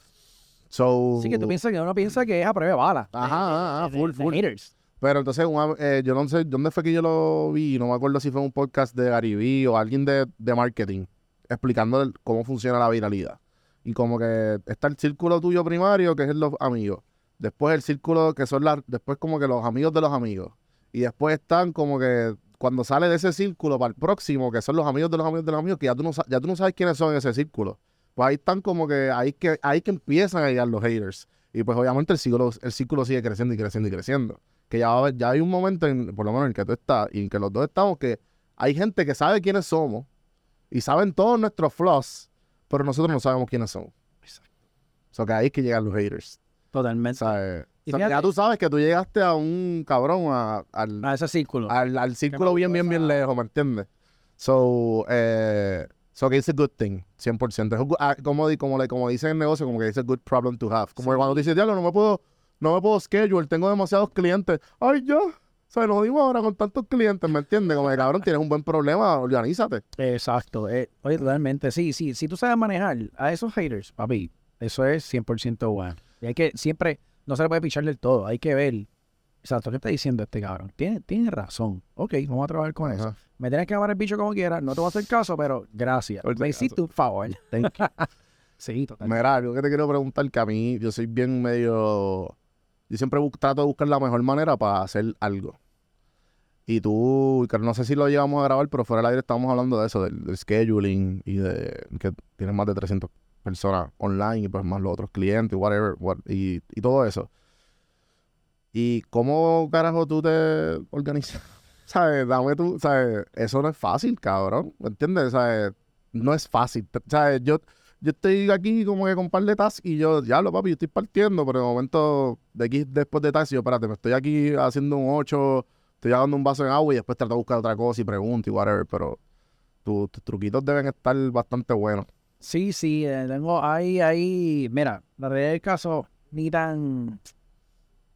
So, Así que tú piensas que uno piensa que es a prueba de bala. Ajá, ajá, De- full, de- de full. haters. Pero entonces, eh, yo no sé dónde fue que yo lo vi, no me acuerdo si fue un podcast de Gary Vee o alguien de, de marketing, explicando el- cómo funciona la viralidad. Y como que está el círculo tuyo primario, que es los amigos. Después el círculo que son las, después como que los amigos de los amigos. Y después están como que cuando sale de ese círculo para el próximo, que son los amigos de los amigos de los amigos, que ya tú no, ya tú no sabes quiénes son en ese círculo. Pues ahí están como que ahí que, ahí que empiezan a llegar los haters. Y pues obviamente el círculo, el círculo sigue creciendo y creciendo y creciendo. Que ya, va ya hay un momento, en, por lo menos en el que tú estás y en que los dos estamos, que hay gente que sabe quiénes somos y saben todos nuestros flaws, pero nosotros no sabemos quiénes somos. O sea, que ahí es que llegan los haters. Totalmente. ya fíjate- tú sabes que tú llegaste a un cabrón, a- al, A ese círculo. al, al círculo bien, bien, bien lejos, ¿me entiendes? So, eh, so que it's a good thing, 100%. Es un ah, como, di- como, le, como dicen en el negocio, como que it's a good problem to have. Como que cuando dices, diablo, no me puedo, no me puedo schedule, tengo demasiados clientes. Ay, ya. O sea, nos dimos ahora con tantos clientes, ¿me entiendes? Como que, cabrón, tienes un buen problema, organízate. Exacto. eh, oye, totalmente. Sí, sí. Si tú sabes manejar a esos haters, papi, eso es 100% bueno. Y hay que siempre, no se le puede pichar del todo. Hay que ver. Exacto, ¿qué está diciendo este cabrón? Tiene, tiene razón. Ok, vamos a trabajar con eso. Ajá. Me tienes que amar el bicho como quieras. No te voy a hacer caso, pero gracias. Me hiciste un favor. Thank you. sí, totalmente. Mira, algo que te quiero preguntar, que a mí, yo soy bien medio... Yo siempre trato de buscar la mejor manera para hacer algo. Y tú, no sé si lo llevamos a grabar, pero fuera del aire estábamos hablando de eso, del, del scheduling y de que tienes más de 300 personas online y pues más los otros clientes, whatever, what- y, y todo eso. ¿Y cómo carajo tú te organizas? ¿Sabes? Dame tú, ¿sabes? Eso no es fácil, cabrón. ¿Me entiendes? ¿Sabes? No es fácil. ¿Sabes? Yo, yo estoy aquí como que con un par de tasks y yo, ya lo papi, yo estoy partiendo, pero de momento, de aquí después de tasks, yo, espérate, me estoy aquí haciendo un 8, estoy dando un vaso en agua y después trato de buscar otra cosa y pregunto y whatever, pero tu- tus truquitos deben estar bastante buenos. Sí, sí, eh, tengo ahí, ahí, mira, la realidad del caso, ni tan...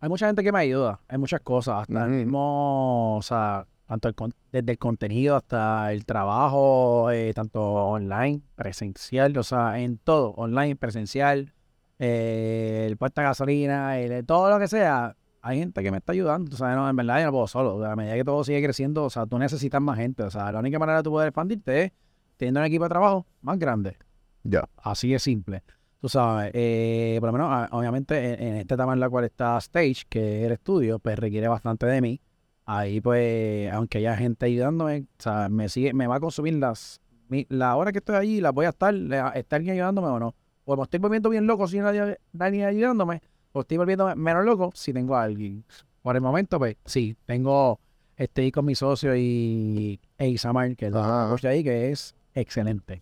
Hay mucha gente que me ayuda, hay muchas cosas, hasta el mismo, o sea, tanto el desde el contenido hasta el trabajo, eh, tanto online, presencial, o sea, en todo, online, presencial, eh, el puesta de gasolina, el- todo lo que sea, hay gente que me está ayudando, o sea, no, en verdad yo no puedo solo, a medida que todo sigue creciendo, o sea, tú necesitas más gente, o sea, la única manera de tú poder expandirte es teniendo un equipo de trabajo más grande. Ya. Así de simple. Tú sabes, eh, por lo menos, ah, obviamente, en, en esta etapa en la cual está Stage, que es el estudio, pues requiere bastante de mí. Ahí, pues, aunque haya gente ayudándome, o sea, me sigue, me va a consumir las, mi- la hora que estoy allí, las voy a estar, la- está alguien ayudándome o no. O me estoy volviendo bien loco sin nadie, nadie ayudándome, o estoy volviendo menos loco si tengo a alguien. Por el momento, pues, sí, tengo, estoy con mi socio y, e Isamar, que es la Ajá. coach de ahí, que es excelente.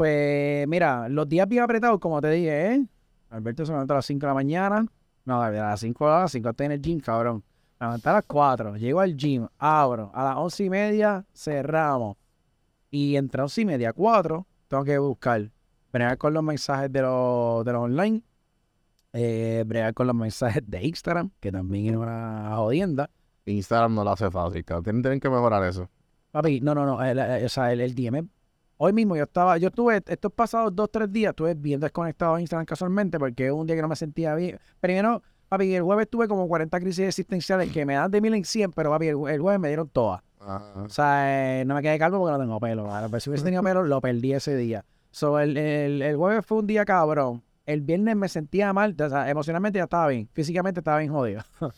Pues mira, los días bien apretados, como te dije, ¿eh? Alberto se levanta a las 5 de la mañana. No, a las 5 a las 5 estoy en el gym, cabrón. Me levanté a las 4, llego al gym, abro. A las 11 y media cerramos. Y entre 11 y media, 4, tengo que buscar. Bregar con los mensajes de los, de los online. Eh, bregar con los mensajes de Instagram, que también es una jodienda. Instagram no lo hace fácil, cabrón. Tienen, tienen que mejorar eso. Papi, no, no, no. el- el- o sea, el, el DM. Hoy mismo yo estaba, yo estuve, estos pasados dos, tres días, estuve bien desconectado de Instagram casualmente porque un día que no me sentía bien. Primero, papi, el jueves tuve como 40 crisis existenciales que me dan de mil en 100, pero papi, el, el jueves me dieron todas. Ajá. O sea, eh, no me quedé calvo porque no tengo pelo. Pero si hubiese tenido pelo, lo perdí ese día. So, el, el, el jueves fue un día cabrón. El viernes me sentía mal, o sea, emocionalmente ya estaba bien, físicamente estaba bien jodido.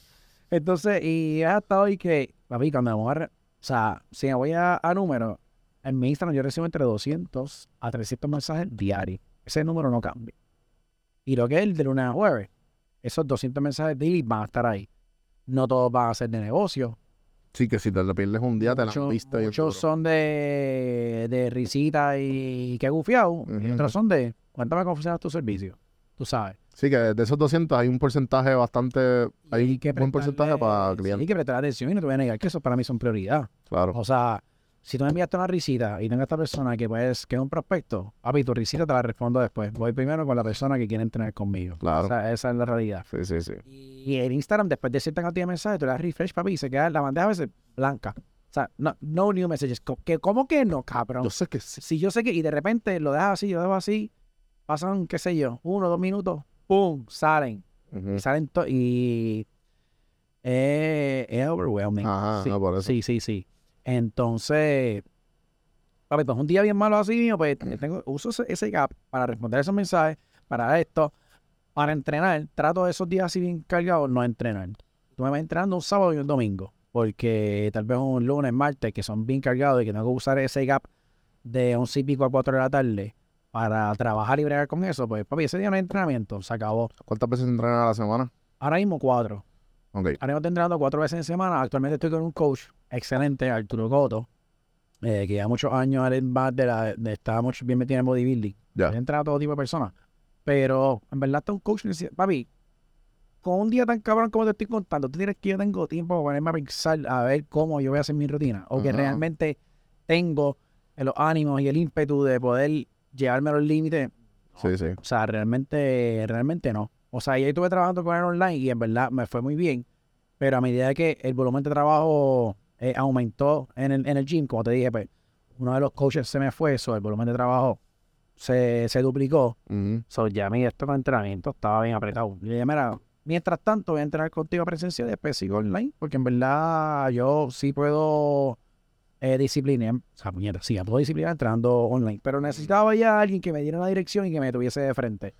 Entonces, y hasta hoy que, papi, cuando me voy a, o sea, si me voy a, a números, en mi Instagram yo recibo entre 200 a 300 mensajes diarios. Ese número no cambia. Y lo que es el de lunes a jueves, esos 200 mensajes daily van a estar ahí. No todos van a ser de negocio, Sí, que si te lo pierdes un día, te la han visto. Muchos son de, de risita y que gufiado. Y Ujú. otros son de cuéntame cómo funciona tu servicio. Tú sabes. Sí, que de esos 200 hay un porcentaje bastante... Hay Y un buen porcentaje para Sí, clientes. hay que prestar atención y no te voy a negar que eso para mí son prioridad. Claro. O sea, si tú me enviaste una risita y tengo a esta persona que pues que es un prospecto, papi, tu risita te la respondo después. Voy primero con la persona que quiere entrenar conmigo. Claro. O sea, esa es la realidad. Sí, sí, sí. Y en Instagram, después de cierta cantidad de mensajes, tú le das refresh, papi, y se queda la bandeja a veces blanca. O sea, no, no new messages. Que- ¿Cómo que no, cabrón? Yo sé que sí. Si yo sé que, y de repente lo dejas así, yo lo dejo así, pasan, qué sé yo, uno, dos minutos, ¡pum! salen. Ujú. Y salen y es, es overwhelming. Ajá, sí, no, por eso. sí, sí, sí. Entonces, papi, pues un día bien malo así mío, pues tengo, uso ese, ese gap para responder esos mensajes, para esto, para entrenar. Trato esos días así bien cargados, no entrenar. Tú me vas entrenando un sábado y un domingo, porque tal vez un lunes, martes, que son bien cargados y que tengo que usar ese gap de 11 y pico a 4 de la tarde para trabajar y bregar con eso, pues papi, ese día no hay entrenamiento, se acabó. ¿Cuántas veces entrenas a la semana? Ahora mismo cuatro. Ok. Ahora mismo entrenando cuatro veces en semana. Actualmente estoy con un coach excelente, Arturo Coto, eh, que lleva muchos años él de la, de, está mucho bien metido en bodybuilding. Ya. A todo tipo de personas. Pero en verdad está un coach, necesita- papi, con un día tan cabrón como te estoy contando, tú tienes que yo tengo tiempo para ponerme a pensar a ver cómo yo voy a hacer mi rutina. O que realmente tengo los ánimos y el ímpetu de poder llevarme a los límites. Sí, sí. O sea, realmente, realmente no. O sea, yo estuve trabajando con él online y en verdad me fue muy bien. Pero a medida que el volumen de trabajo eh, aumentó en el, en el gym, como te dije, pues uno de los coaches se me fue, eso, el volumen de trabajo se, se duplicó. Ujú. So, ya mi esto con entrenamiento estaba bien apretado. Y dije, mira, mientras tanto voy a entrenar contigo presencial y después sigo online, porque en verdad yo sí puedo eh, disciplinar, o sea, puñeta, sí, ya puedo disciplinar entrenando online, pero necesitaba ya alguien que me diera la dirección y que me tuviese de frente.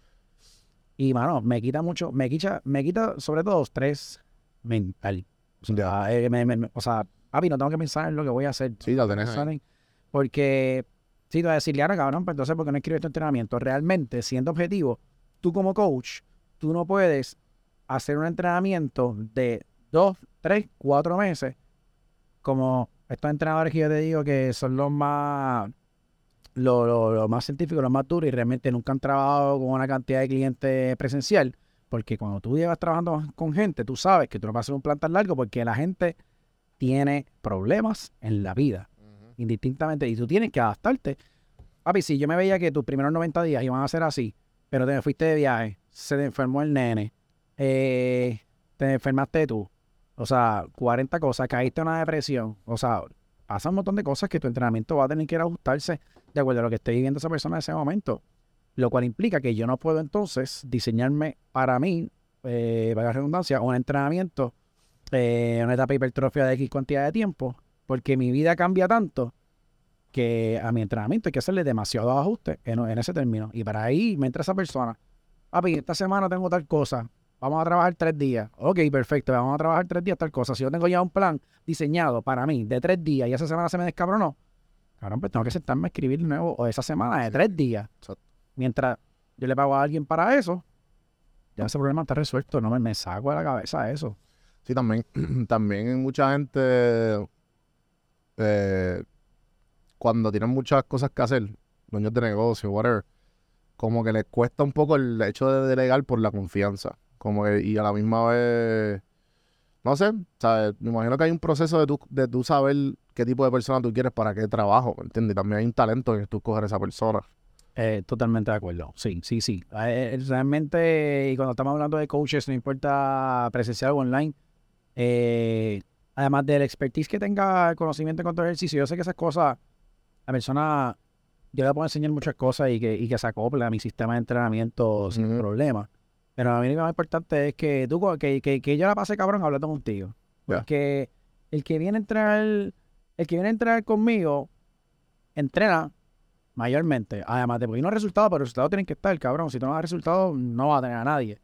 Y, mano, me quita mucho, me quita, me quita sobre todo estrés mental. O sea, Ya. eh, me- me- me- o sea, papi, no tengo que pensar en lo que voy a hacer. Sí, la tenés. Porque, sí, te voy a decirle, ahora cabrón, pues entonces, ¿por qué no escribes tu entrenamiento? Realmente, siendo objetivo, tú como coach, tú no puedes hacer un entrenamiento de dos, tres, cuatro meses, como estos entrenadores que yo te digo que son los más, los, los- los más científicos, los más duros y realmente nunca han trabajado con una cantidad de clientes presencial. Porque cuando tú llevas trabajando con gente, tú sabes que tú no vas a hacer un plan tan largo porque la gente tiene problemas en la vida indistintamente, y tú tienes que adaptarte. Papi, si yo me veía que tus primeros 90 días iban a ser así, pero te fuiste de viaje, se te enfermó el nene, eh, te enfermaste tú, o sea, 40 cosas, caíste en una depresión, o sea, pasa un montón de cosas que tu entrenamiento va a tener que ir a ajustarse de acuerdo a lo que esté viviendo esa persona en ese momento, lo cual implica que yo no puedo entonces diseñarme para mí, eh, para la redundancia, un entrenamiento, eh, una etapa hipertrofia de X cantidad de tiempo, porque mi vida cambia tanto que a mi entrenamiento hay que hacerle demasiados ajustes en, en ese término. Y para ahí me entra esa persona. Papi, esta semana tengo tal cosa. Vamos a trabajar tres días. Ok, perfecto. Vamos a trabajar tres días tal cosa. Si yo tengo ya un plan diseñado para mí de tres días y esa semana se me descabronó, cabrón, pues tengo que sentarme a escribir de nuevo o esa semana de tres días. Exacto. Mientras yo le pago a alguien para eso, ya ese problema está resuelto. No me, me saco de la cabeza eso. Sí, también, también mucha gente, eh, cuando tienen muchas cosas que hacer, dueños de negocio, whatever, como que les cuesta un poco el hecho de delegar por la confianza. Como que, y a la misma vez, no sé, ¿sabes? Me imagino que hay un proceso de tú, de tú saber qué tipo de persona tú quieres para qué trabajo, ¿me entiendes? También hay un talento en tú escoger esa persona. Eh, totalmente de acuerdo. Sí, sí, sí. Eh, realmente, y cuando estamos hablando de coaches, no importa presencial o online, eh, además del expertise que tenga conocimiento en cuanto a ejercicio, yo sé que esas cosas, la persona, yo le puedo enseñar muchas cosas y que, y que se acople a mi sistema de entrenamiento sin problema. Pero a mí lo más importante es que tú, que, que, que yo la pase cabrón hablando contigo. Ya. Porque el que viene a entrenar, el que viene a entrenar conmigo, entrena mayormente. Además de porque no resultados, pero los resultados tienen que estar, cabrón. Si tú no das resultados, no va a tener a nadie.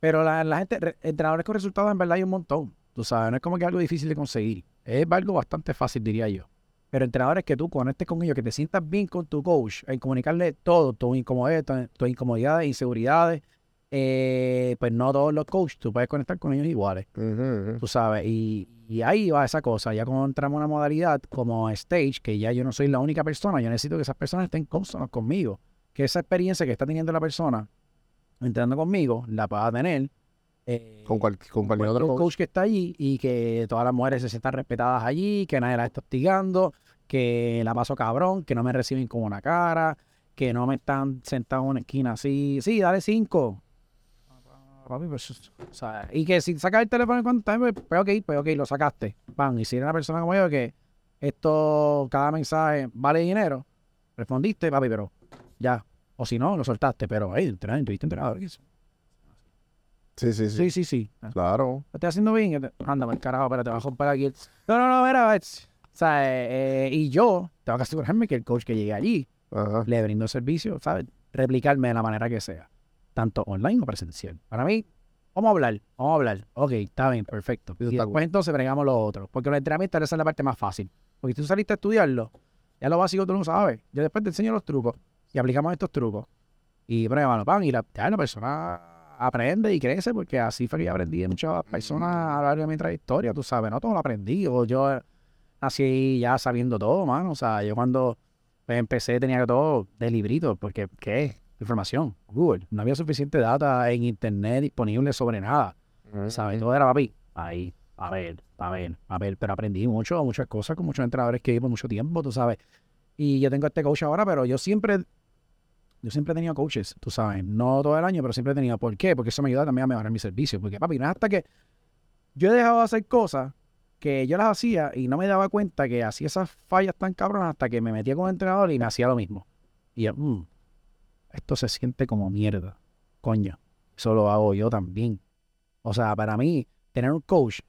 Pero la, la gente, re- entrenadores con resultados en verdad hay un montón. Tú sabes, no es como que algo difícil de conseguir. Es algo bastante fácil, diría yo. Pero entrenadores que tú conectes con ellos, que te sientas bien con tu coach, en comunicarle todo, tus incomodidades, tu- tus incomodidades, inseguridades, eh, pues no todos los coaches, tú puedes conectar con ellos iguales tú sabes, y, y ahí va esa cosa, ya cuando entramos en una modalidad como stage, que ya yo no soy la única persona, yo necesito que esas personas estén consonos conmigo, que esa experiencia que está teniendo la persona entrando conmigo, la pueda tener eh, Con, cual- con cualquier cualquier otro coach. coach. que está allí y que todas las mujeres se sientan respetadas allí, que nadie las está hostigando, que la paso cabrón, que no me reciben con una cara, que no me están sentados en una esquina así, sí, dale cinco. Papi, pues, o sea, y que si sacas el teléfono en cuanto pues, pues ok, pues ok, lo sacaste. Van, y si eres una persona como yo que esto, cada mensaje vale dinero, respondiste, papi, pero ya. O si no, lo soltaste, pero, hey, entrenador, tuviste entrenador. Sí, sí, sí. Sí, sí, sí. Claro. Lo estoy haciendo bien. Anda, el carajo, espérate, te voy a romper aquí. No, no, no, mira, es- o sea, eh, eh, y yo tengo que asegurarme que el coach que llegue allí Ajá. le brindo servicio, ¿sabes? Replicarme de la manera que sea, tanto online o presencial. Para mí, vamos a hablar, vamos a hablar. Ok, está bien, perfecto. Y después entonces bregamos lo otro. Porque los entrenamientos esa es la parte más fácil. Porque tú saliste a estudiarlo, ya lo básico tú no sabes. Yo después te enseño los trucos y aplicamos estos trucos. Y pruébalo, pan, y la, ya la persona aprende y crece, porque así fue que yo aprendí de muchas personas a lo largo de mi trayectoria, tú sabes, no todo lo aprendí, o yo nací ya sabiendo todo, mano, o sea, yo cuando pues, empecé tenía todo de librito, porque ¿qué? Información, Google, no había suficiente data en internet disponible sobre nada, ¿sabes? Todo era papi, ahí, a ver, a ver, a ver, pero aprendí mucho, muchas cosas con muchos entrenadores que vi por mucho tiempo, tú sabes, y yo tengo este coach ahora, pero yo siempre yo siempre he tenido coaches, tú sabes, no todo el año, pero siempre he tenido. ¿Por qué? Porque eso me ayuda también a mejorar mi servicio. Porque, papi, no es hasta que yo he dejado de hacer cosas que yo las hacía y no me daba cuenta que hacía esas fallas tan cabronas hasta que me metía con el entrenador y me hacía lo mismo. Y yo, "Mm, esto se siente como mierda. Coño, eso lo hago yo también. O sea, para mí, tener un coach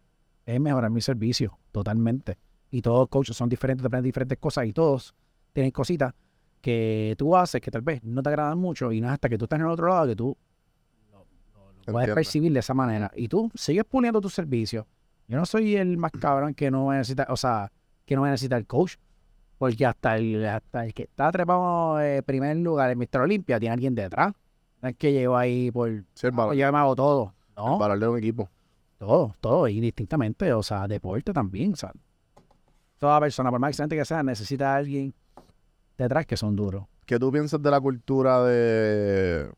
es mejorar mi servicio totalmente. Y todos los coaches son diferentes, te aprenden diferentes cosas y todos tienen cositas que tú haces que tal vez no te agradan mucho y no es hasta que tú estás en el otro lado que tú lo, lo- lo puedes percibir de esa manera. Y tú sigues puliendo tu servicio. Yo no soy el más cabrón que no necesita, o sea, que no necesita el coach. Porque hasta el, hasta el que está trepado en primer lugar en Mr. Olympia tiene alguien detrás. No es que llego ahí por... Sí, el "Ah, valor, yo me hago todo. No, el valor de un equipo. todo, todo, indistintamente. O sea, deporte también. O sea, toda persona, por más excelente que sea, necesita a alguien detrás que son duros. ¿Qué tú piensas de la cultura de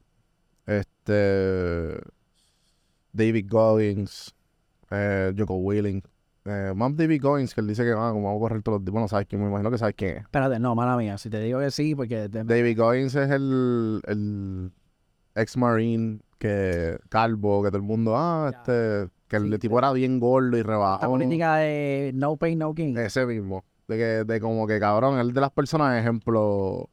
este David Goggins, eh, Joko Willing? Eh, David Goggins, que él dice que ah, como vamos a correr todos los días. Bueno, sabes quién, me imagino que sabes quién es. Espérate, no, mala mía. Si te digo que sí, porque te- David Goggins es el, el ex marine que calvo, que todo el mundo, ah, Ya. este, que el tipo era bien gordo y rebajado. política de no pain, no gain. Ese mismo. De que, de como que cabrón, él de las personas, ejemplo,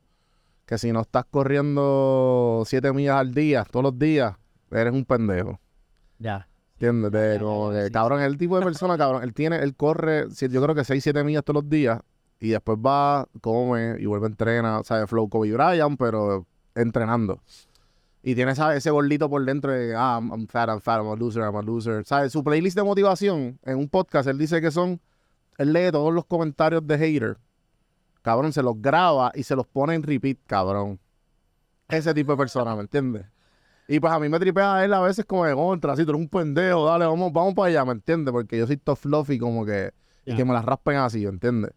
que si no estás corriendo siete millas al día, todos los días, eres un pendejo. Ya. ¿Entiendes? De como que, cabrón, es el tipo de persona, cabrón. Él tiene, él corre, yo creo que seis, siete millas todos los días, y después va, come y vuelve a entrenar. Sea, flow Kobe Bryant, pero entrenando. Y tiene esa- ese gordito por dentro de, ah, I'm, I'm fat, I'm fat, I'm a loser, I'm a loser. ¿Sabes? Su playlist de motivación, en un podcast, él dice que son, él lee todos los comentarios de hater. Cabrón, se los graba y se los pone en repeat, cabrón. Ese tipo de persona, ¿me entiendes? Y pues a mí me tripea a él a veces como de contra, así, tú eres un pendejo, dale, vamos, vamos para allá, ¿me entiendes? Porque yo soy tough fluffy como que, y que me las raspen así, ¿me entiendes?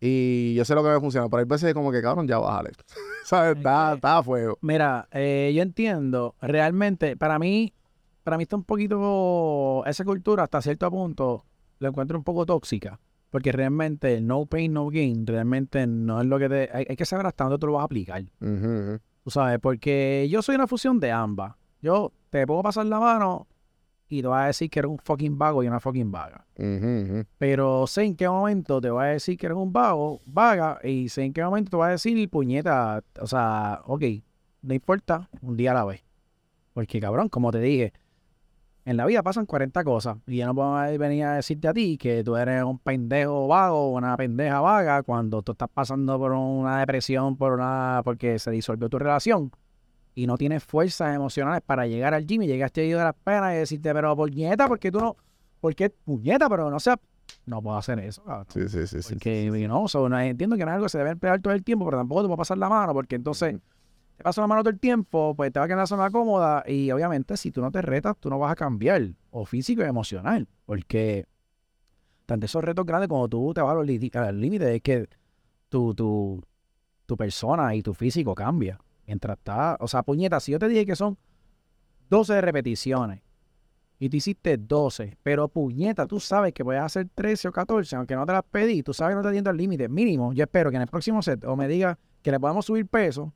Y yo sé lo que me funciona, pero hay veces como que, cabrón, ya bájale. ¿Sabes? Está, está a fuego. Mira, eh, yo entiendo, realmente, para mí, para mí está un poquito, esa cultura hasta cierto punto, lo encuentro un poco tóxica, porque realmente el no pain, no gain, realmente no es lo que te, hay, hay que saber hasta dónde tú lo vas a aplicar, ujú. Tú sabes, porque yo soy una fusión de ambas, yo te puedo pasar la mano y te voy a decir que eres un fucking vago y una fucking vaga. Pero sé en qué momento te voy a decir que eres un vago, vaga, y sé en qué momento te voy a decir, puñeta, o sea, ok, no importa, un día a la vez. Porque, cabrón, como te dije, en la vida pasan 40 cosas, y yo no puedo venir a decirte a ti que tú eres un pendejo vago o una pendeja vaga cuando tú estás pasando por una depresión, por una, porque se disolvió tu relación, y no tienes fuerzas emocionales para llegar al gym y llegaste ahí de las penas y decirte, pero puñeta, porque tú no, porque puñeta, pero no sea, no puedo hacer eso, cabrón. Sí, sí, sí, sí. Porque, know, so, no, entiendo que no es algo que se debe emplear todo el tiempo, pero tampoco te puedo pasar la mano, porque entonces te paso la mano todo el tiempo, pues te va a quedar en la zona cómoda y obviamente si tú no te retas, tú no vas a cambiar, o físico y emocional, porque tanto esos retos grandes como tú te vas a los liti- al límite es que tu, tu, tu persona y tu físico cambia. Mientras está, o sea, puñeta, si yo te dije que son 12 repeticiones y tú hiciste 12, pero puñeta, tú sabes que puedes hacer 13 o 14, aunque no te las pedí, tú sabes que no te atiendo al límite. Mínimo, yo espero que en el próximo set o me digas que le podamos subir peso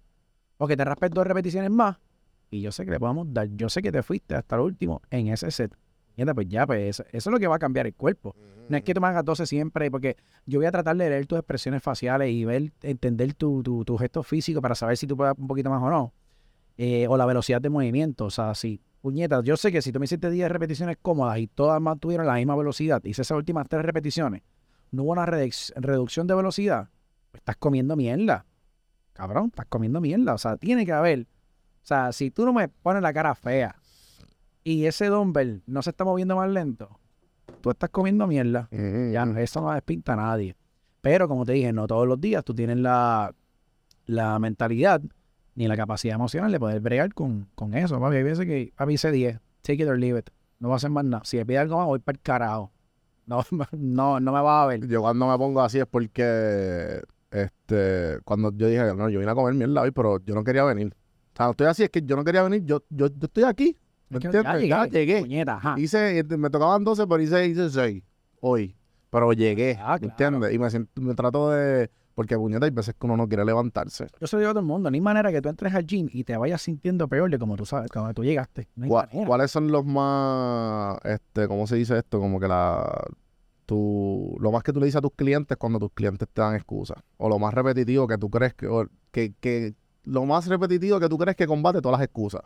o que te raspes dos repeticiones más y yo sé que le podamos dar, yo sé que te fuiste hasta el último en ese set. Puñeta, pues ya, pues eso, es lo que va a cambiar el cuerpo. No es que tú me hagas 12 siempre, porque yo voy a tratar de leer tus expresiones faciales y ver, entender tu, tu, tu gesto físico para saber si tú puedes un poquito más o no. Eh, o la velocidad de movimiento. O sea, si puñetas, yo sé que si tú me hiciste 10 repeticiones cómodas y todas mantuvieron la misma velocidad, hice esas últimas tres repeticiones, no hubo una reducción de velocidad, pues estás comiendo mierda. Cabrón, estás comiendo mierda. O sea, tiene que haber. O sea, si tú no me pones la cara fea y ese dumbbell no se está moviendo más lento, tú estás comiendo mierda. Ya no, eso no despinta a nadie. Pero como te dije, no todos los días tú tienes la, la mentalidad ni la capacidad emocional de poder bregar con, con eso. Papi, hay veces que, papi, hice 10, take it or leave it. No voy a hacer más nada. Si me pide algo más, voy para el carajo. No, no, no me vas a ver. Yo cuando me pongo así es porque, este, cuando yo dije, no, yo vine a comer mierda hoy, pero yo no quería venir. O sea, no estoy así, es que yo no quería venir, yo, yo, yo estoy aquí. ¿Me Es entiendes? Ya llegué. Puñeta, ajá. Hice, este, me tocaban 12, pero hice, hice 6 hoy. Pero llegué, Ah, ¿me claro. entiendes? Y me, siento, me trato de... Porque, puñeta, hay veces que uno no quiere levantarse. Yo se lo digo a todo el mundo. No hay manera que tú entres al gym y te vayas sintiendo peor de como tú sabes, como tú llegaste. No hay ¿Cuál- manera. ¿Cuáles son los más, este, cómo se dice esto? Como que la, lo más que tú le dices a tus clientes cuando tus clientes te dan excusas. O lo más repetitivo que tú crees que, o que, que, lo más repetitivo que tú crees que combate todas las excusas.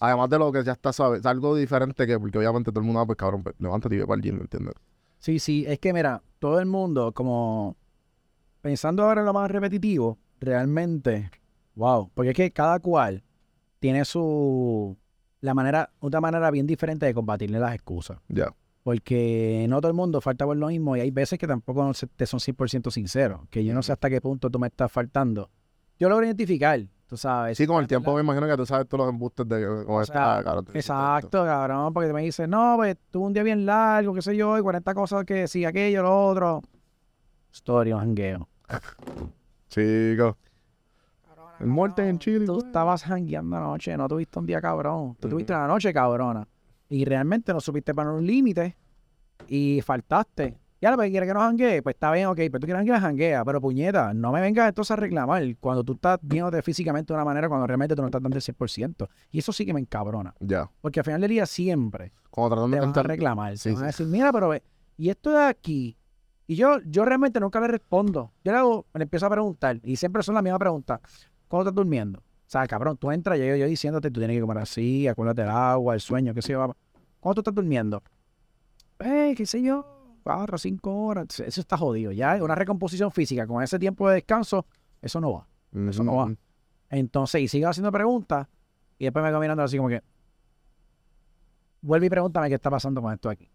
Además de lo que ya está, sabes, algo diferente que, porque obviamente todo el mundo, ah, pues cabrón, pues, levántate y ve para el gym, ¿me entiendes? Sí, sí, es que mira, todo el mundo, como pensando ahora en lo más repetitivo, realmente, wow, porque es que cada cual tiene su, la manera, una manera bien diferente de combatirle las excusas. Ya. Porque no todo el mundo falta por lo mismo y hay veces que tampoco te son 100% sinceros, que yo no sé hasta qué punto tú me estás faltando. Yo logro identificar, tú sabes. Sí, con el tiempo me imagino que tú sabes todos los embustes de cómo O está, sea, cabrón. Exacto, cabrón, porque me dice, no, pues tuve un día bien largo, qué sé yo, y 40 cosas que sí, aquello, lo otro. Story, un jangueo. Chico. El muerte en Chile. Tú pues. estabas jangueando anoche, no tuviste un día cabrón. Tú Ujú. tuviste una noche cabrona. Y realmente no supiste poner un límite y faltaste. Y ahora, pues, ¿quieres que no janguee? Pues está bien, ok, pero tú quieres janguear, janguea. Pero puñeta, no me vengas entonces a reclamar cuando tú estás viéndote físicamente de una manera cuando realmente tú no estás dando el 100%. Y eso sí que me encabrona. Ya. Porque al final del día siempre Como tratando te de van a reclamar. Sí, te van a sí. decir, mira, pero ve, y esto de aquí. Y yo, yo realmente nunca le respondo. Yo le hago, le empiezo a preguntar. Y siempre son las mismas preguntas. ¿Cómo estás durmiendo? O sea, cabrón, tú entras, yo, yo diciéndote, tú tienes que comer así, acuérdate del agua, el sueño, qué sé yo. ¿Cómo tú estás durmiendo? Eh, qué sé yo, cuatro, cinco horas. Eso está jodido. Ya una recomposición física con ese tiempo de descanso, eso no va. Eso no va. Entonces, y sigue haciendo preguntas. Y después me quedo mirando así como que. Vuelve y pregúntame qué está pasando con esto aquí.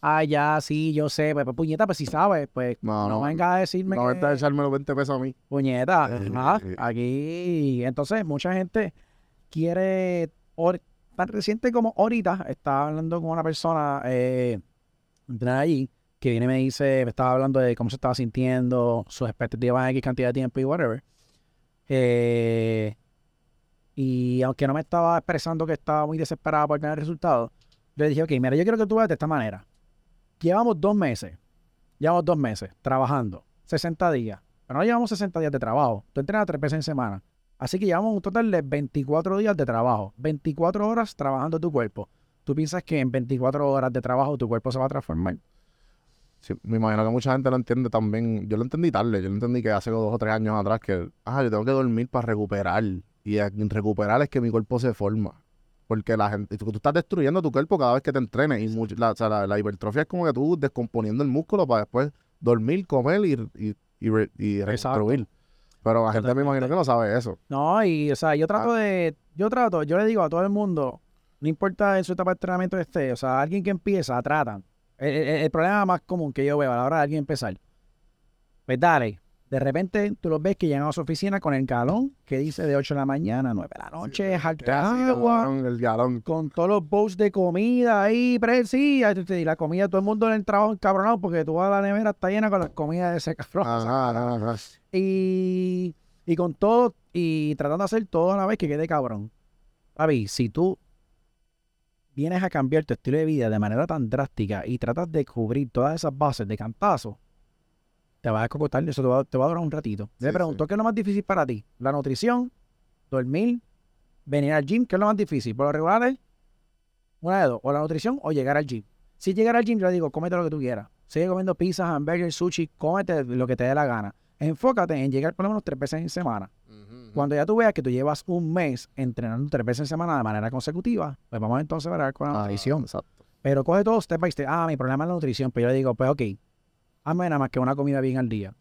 Ah, ya, sí, yo sé. Pues, pues, puñeta, pues si sabes, pues No, no, no. venga a decirme No, que. a echarme los 20 pesos a mí. Puñeta, Eh, ajá, eh. aquí. Entonces, mucha gente quiere. or- Tan reciente como ahorita, estaba hablando con una persona eh, entrenada allí que viene y me dice, me estaba hablando de cómo se estaba sintiendo, sus expectativas en X cantidad de tiempo y whatever. Eh, y aunque no me estaba expresando que estaba muy desesperada por tener resultados, yo le dije, ok, mira, yo quiero que tú veas de esta manera. Llevamos dos meses, llevamos dos meses trabajando, 60 días, pero no llevamos 60 días de trabajo. Tú entrenas tres veces en semana. Así que llevamos un total de 24 días de trabajo, 24 horas trabajando tu cuerpo. ¿Tú piensas que en 24 horas de trabajo tu cuerpo se va a transformar? Sí, me imagino que mucha gente lo entiende también. Yo lo entendí tarde. Yo lo entendí que hace dos o tres años atrás que, ah, yo tengo que dormir para recuperar. Y recuperar es que mi cuerpo se forma. Porque la gente, tú, tú estás destruyendo tu cuerpo cada vez que te entrenes. Y mucho- la, o sea, la, la hipertrofia es como que tú descomponiendo el músculo para después dormir, comer y, y, y, re- y reconstruir. Pero la gente me imagino que no sabe eso. No, y o sea, yo trato de, yo trato, yo le digo a todo el mundo, no importa en su etapa de entrenamiento que esté, o sea, alguien que empieza, tratan. El, el- el problema más común que yo veo a la hora de alguien empezar, pues dale, de repente tú los ves que llegan a su oficina con el galón que dice de 8 de la mañana a 9 de la noche, harto de agua, El galón. con todos los bowls de comida ahí, sí, y la comida, todo el mundo en el trabajo encabronado porque toda la nevera está llena con las comidas de ese cabrón. Ajá, ajá, ajá. Y, y con todo, y tratando de hacer todo a la vez que quede cabrón. Papi, si tú vienes a cambiar tu estilo de vida de manera tan drástica y tratas de cubrir todas esas bases de cantazo, te vas a descocotar, eso te va, te va a durar un ratito. Me Sí, pregunto, ¿qué es lo más difícil para ti? ¿La nutrición? ¿Dormir? ¿Venir al gym? ¿Qué es lo más difícil? Por lo regular es una de dos, o la nutrición o llegar al gym. Si llegar al gym, yo le digo, cómete lo que tú quieras. Sigue comiendo pizza, hamburger, sushi, cómete lo que te dé la gana. Enfócate en llegar por lo menos tres veces en semana. Cuando ya tú veas que tú llevas un mes entrenando tres veces en semana de manera consecutiva, pues vamos entonces a ver con la Ah, nutrición. Exacto. Pero coge todo step by step. Ah, mi problema es la nutrición. Pero yo le digo, pues ok, hazme nada más que una comida bien al día.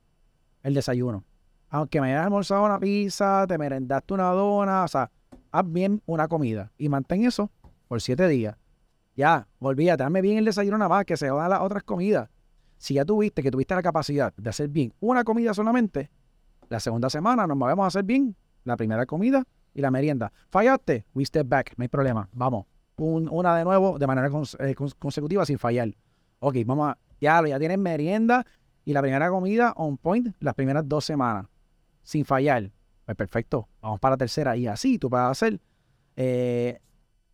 El desayuno. Aunque me hayas almorzado una pizza, te merendaste una dona, o sea, haz bien una comida. Y mantén eso por siete días. Ya, olvídate, hazme bien el desayuno nada más, que se jodan las otras comidas. Si ya tuviste que tuviste la capacidad de hacer bien una comida solamente, la segunda semana nos movemos a hacer bien la primera comida y la merienda. Fallaste, we step back, no hay problema. Vamos, un- una de nuevo de manera eh, cons- consecutiva sin fallar. Ok, vamos a, ya, ya tienes merienda y la primera comida on point las primeras dos semanas, sin fallar. Pues perfecto, vamos para la tercera y así tú puedes hacer eh,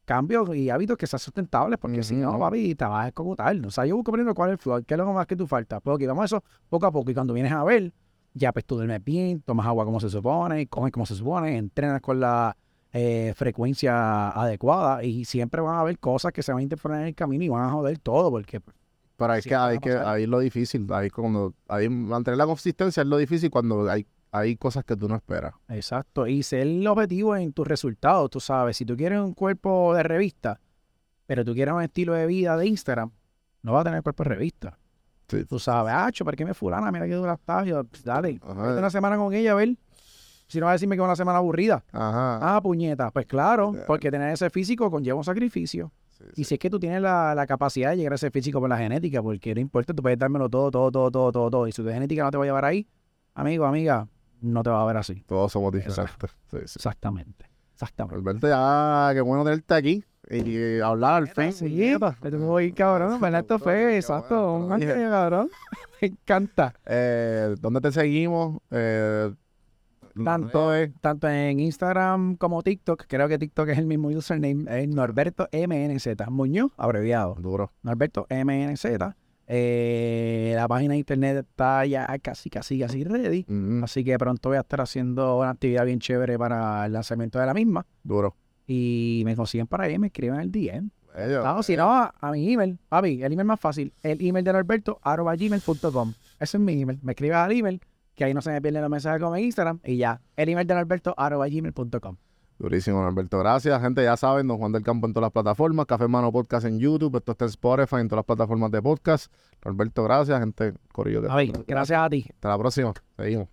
cambios y hábitos que sean sustentables, porque si no, papi, te vas a escogotar. O sea, yo busco primero cuál es el flow, qué es lo más que tú falta. Pues ok, vamos a eso poco a poco y cuando vienes a ver, ya pues tú duermes bien, tomas agua como se supone, comes como se supone, entrenas con la eh, frecuencia adecuada y siempre van a haber cosas que se van a interponer en el camino y van a joder todo porque pues, Pero hay Sí, que, va hay que, ahí es lo difícil. Ahí cuando, ahí mantener la consistencia es lo difícil cuando hay, hay cosas que tú no esperas. Exacto, y ser el objetivo en tus resultados, tú sabes, si tú quieres un cuerpo de revista, pero tú quieres un estilo de vida de Instagram, no vas a tener cuerpo de revista. Sí. Tú sabes, ah, ¿para qué me fulana? Mira que dura está. Yo, pues, dale, Ajá. una semana con ella a ver. Si no va a decirme que es una semana aburrida. Ajá. Ah, puñeta. Pues claro, Claro. porque tener ese físico conlleva un sacrificio. Sí, Y sí. si es que tú tienes la, la capacidad de llegar a ese físico por la genética, porque no importa, tú puedes dármelo todo, todo, todo, todo, todo, todo. Y si tu genética no te va a llevar ahí, amigo, amiga, no te va a ver así. Todos somos diferentes. Sí. Exactamente. Exactamente. Alberto, ya, qué bueno tenerte aquí y hablar al fin. Sí, bien cabrón, ¿verdad? Esto fue, bueno, exacto, un cabrón. Me encanta. Eh, ¿Dónde te seguimos? Eh, Tanto, es tanto en Instagram como TikTok, creo que TikTok es el mismo username, es Norberto MNZ, Muñoz, abreviado. duro. Norberto MNZ. Eh, la página de internet está ya casi, casi, casi ready. Mm, Así que pronto voy a estar haciendo una actividad bien chévere para el lanzamiento de la misma. duro. Y me consiguen para ahí, me escriben el DM. Ellos, No, si no, a, a mi email, papi, el email más fácil, el email de Norberto, arroba gmail.com. Ese es mi email. Me escribes al email, que ahí no se me pierden los mensajes como en Instagram, y ya. El email de Norberto, arroba gmail.com. Durísimo, Alberto. Gracias, gente. Ya saben, Don Juan del Campo en todas las plataformas. Café Mano Podcast en YouTube. Esto está en Spotify, en todas las plataformas de podcast. Alberto, gracias, gente. Corillo. que- Papi, gracias a ti. Hasta la próxima. Seguimos.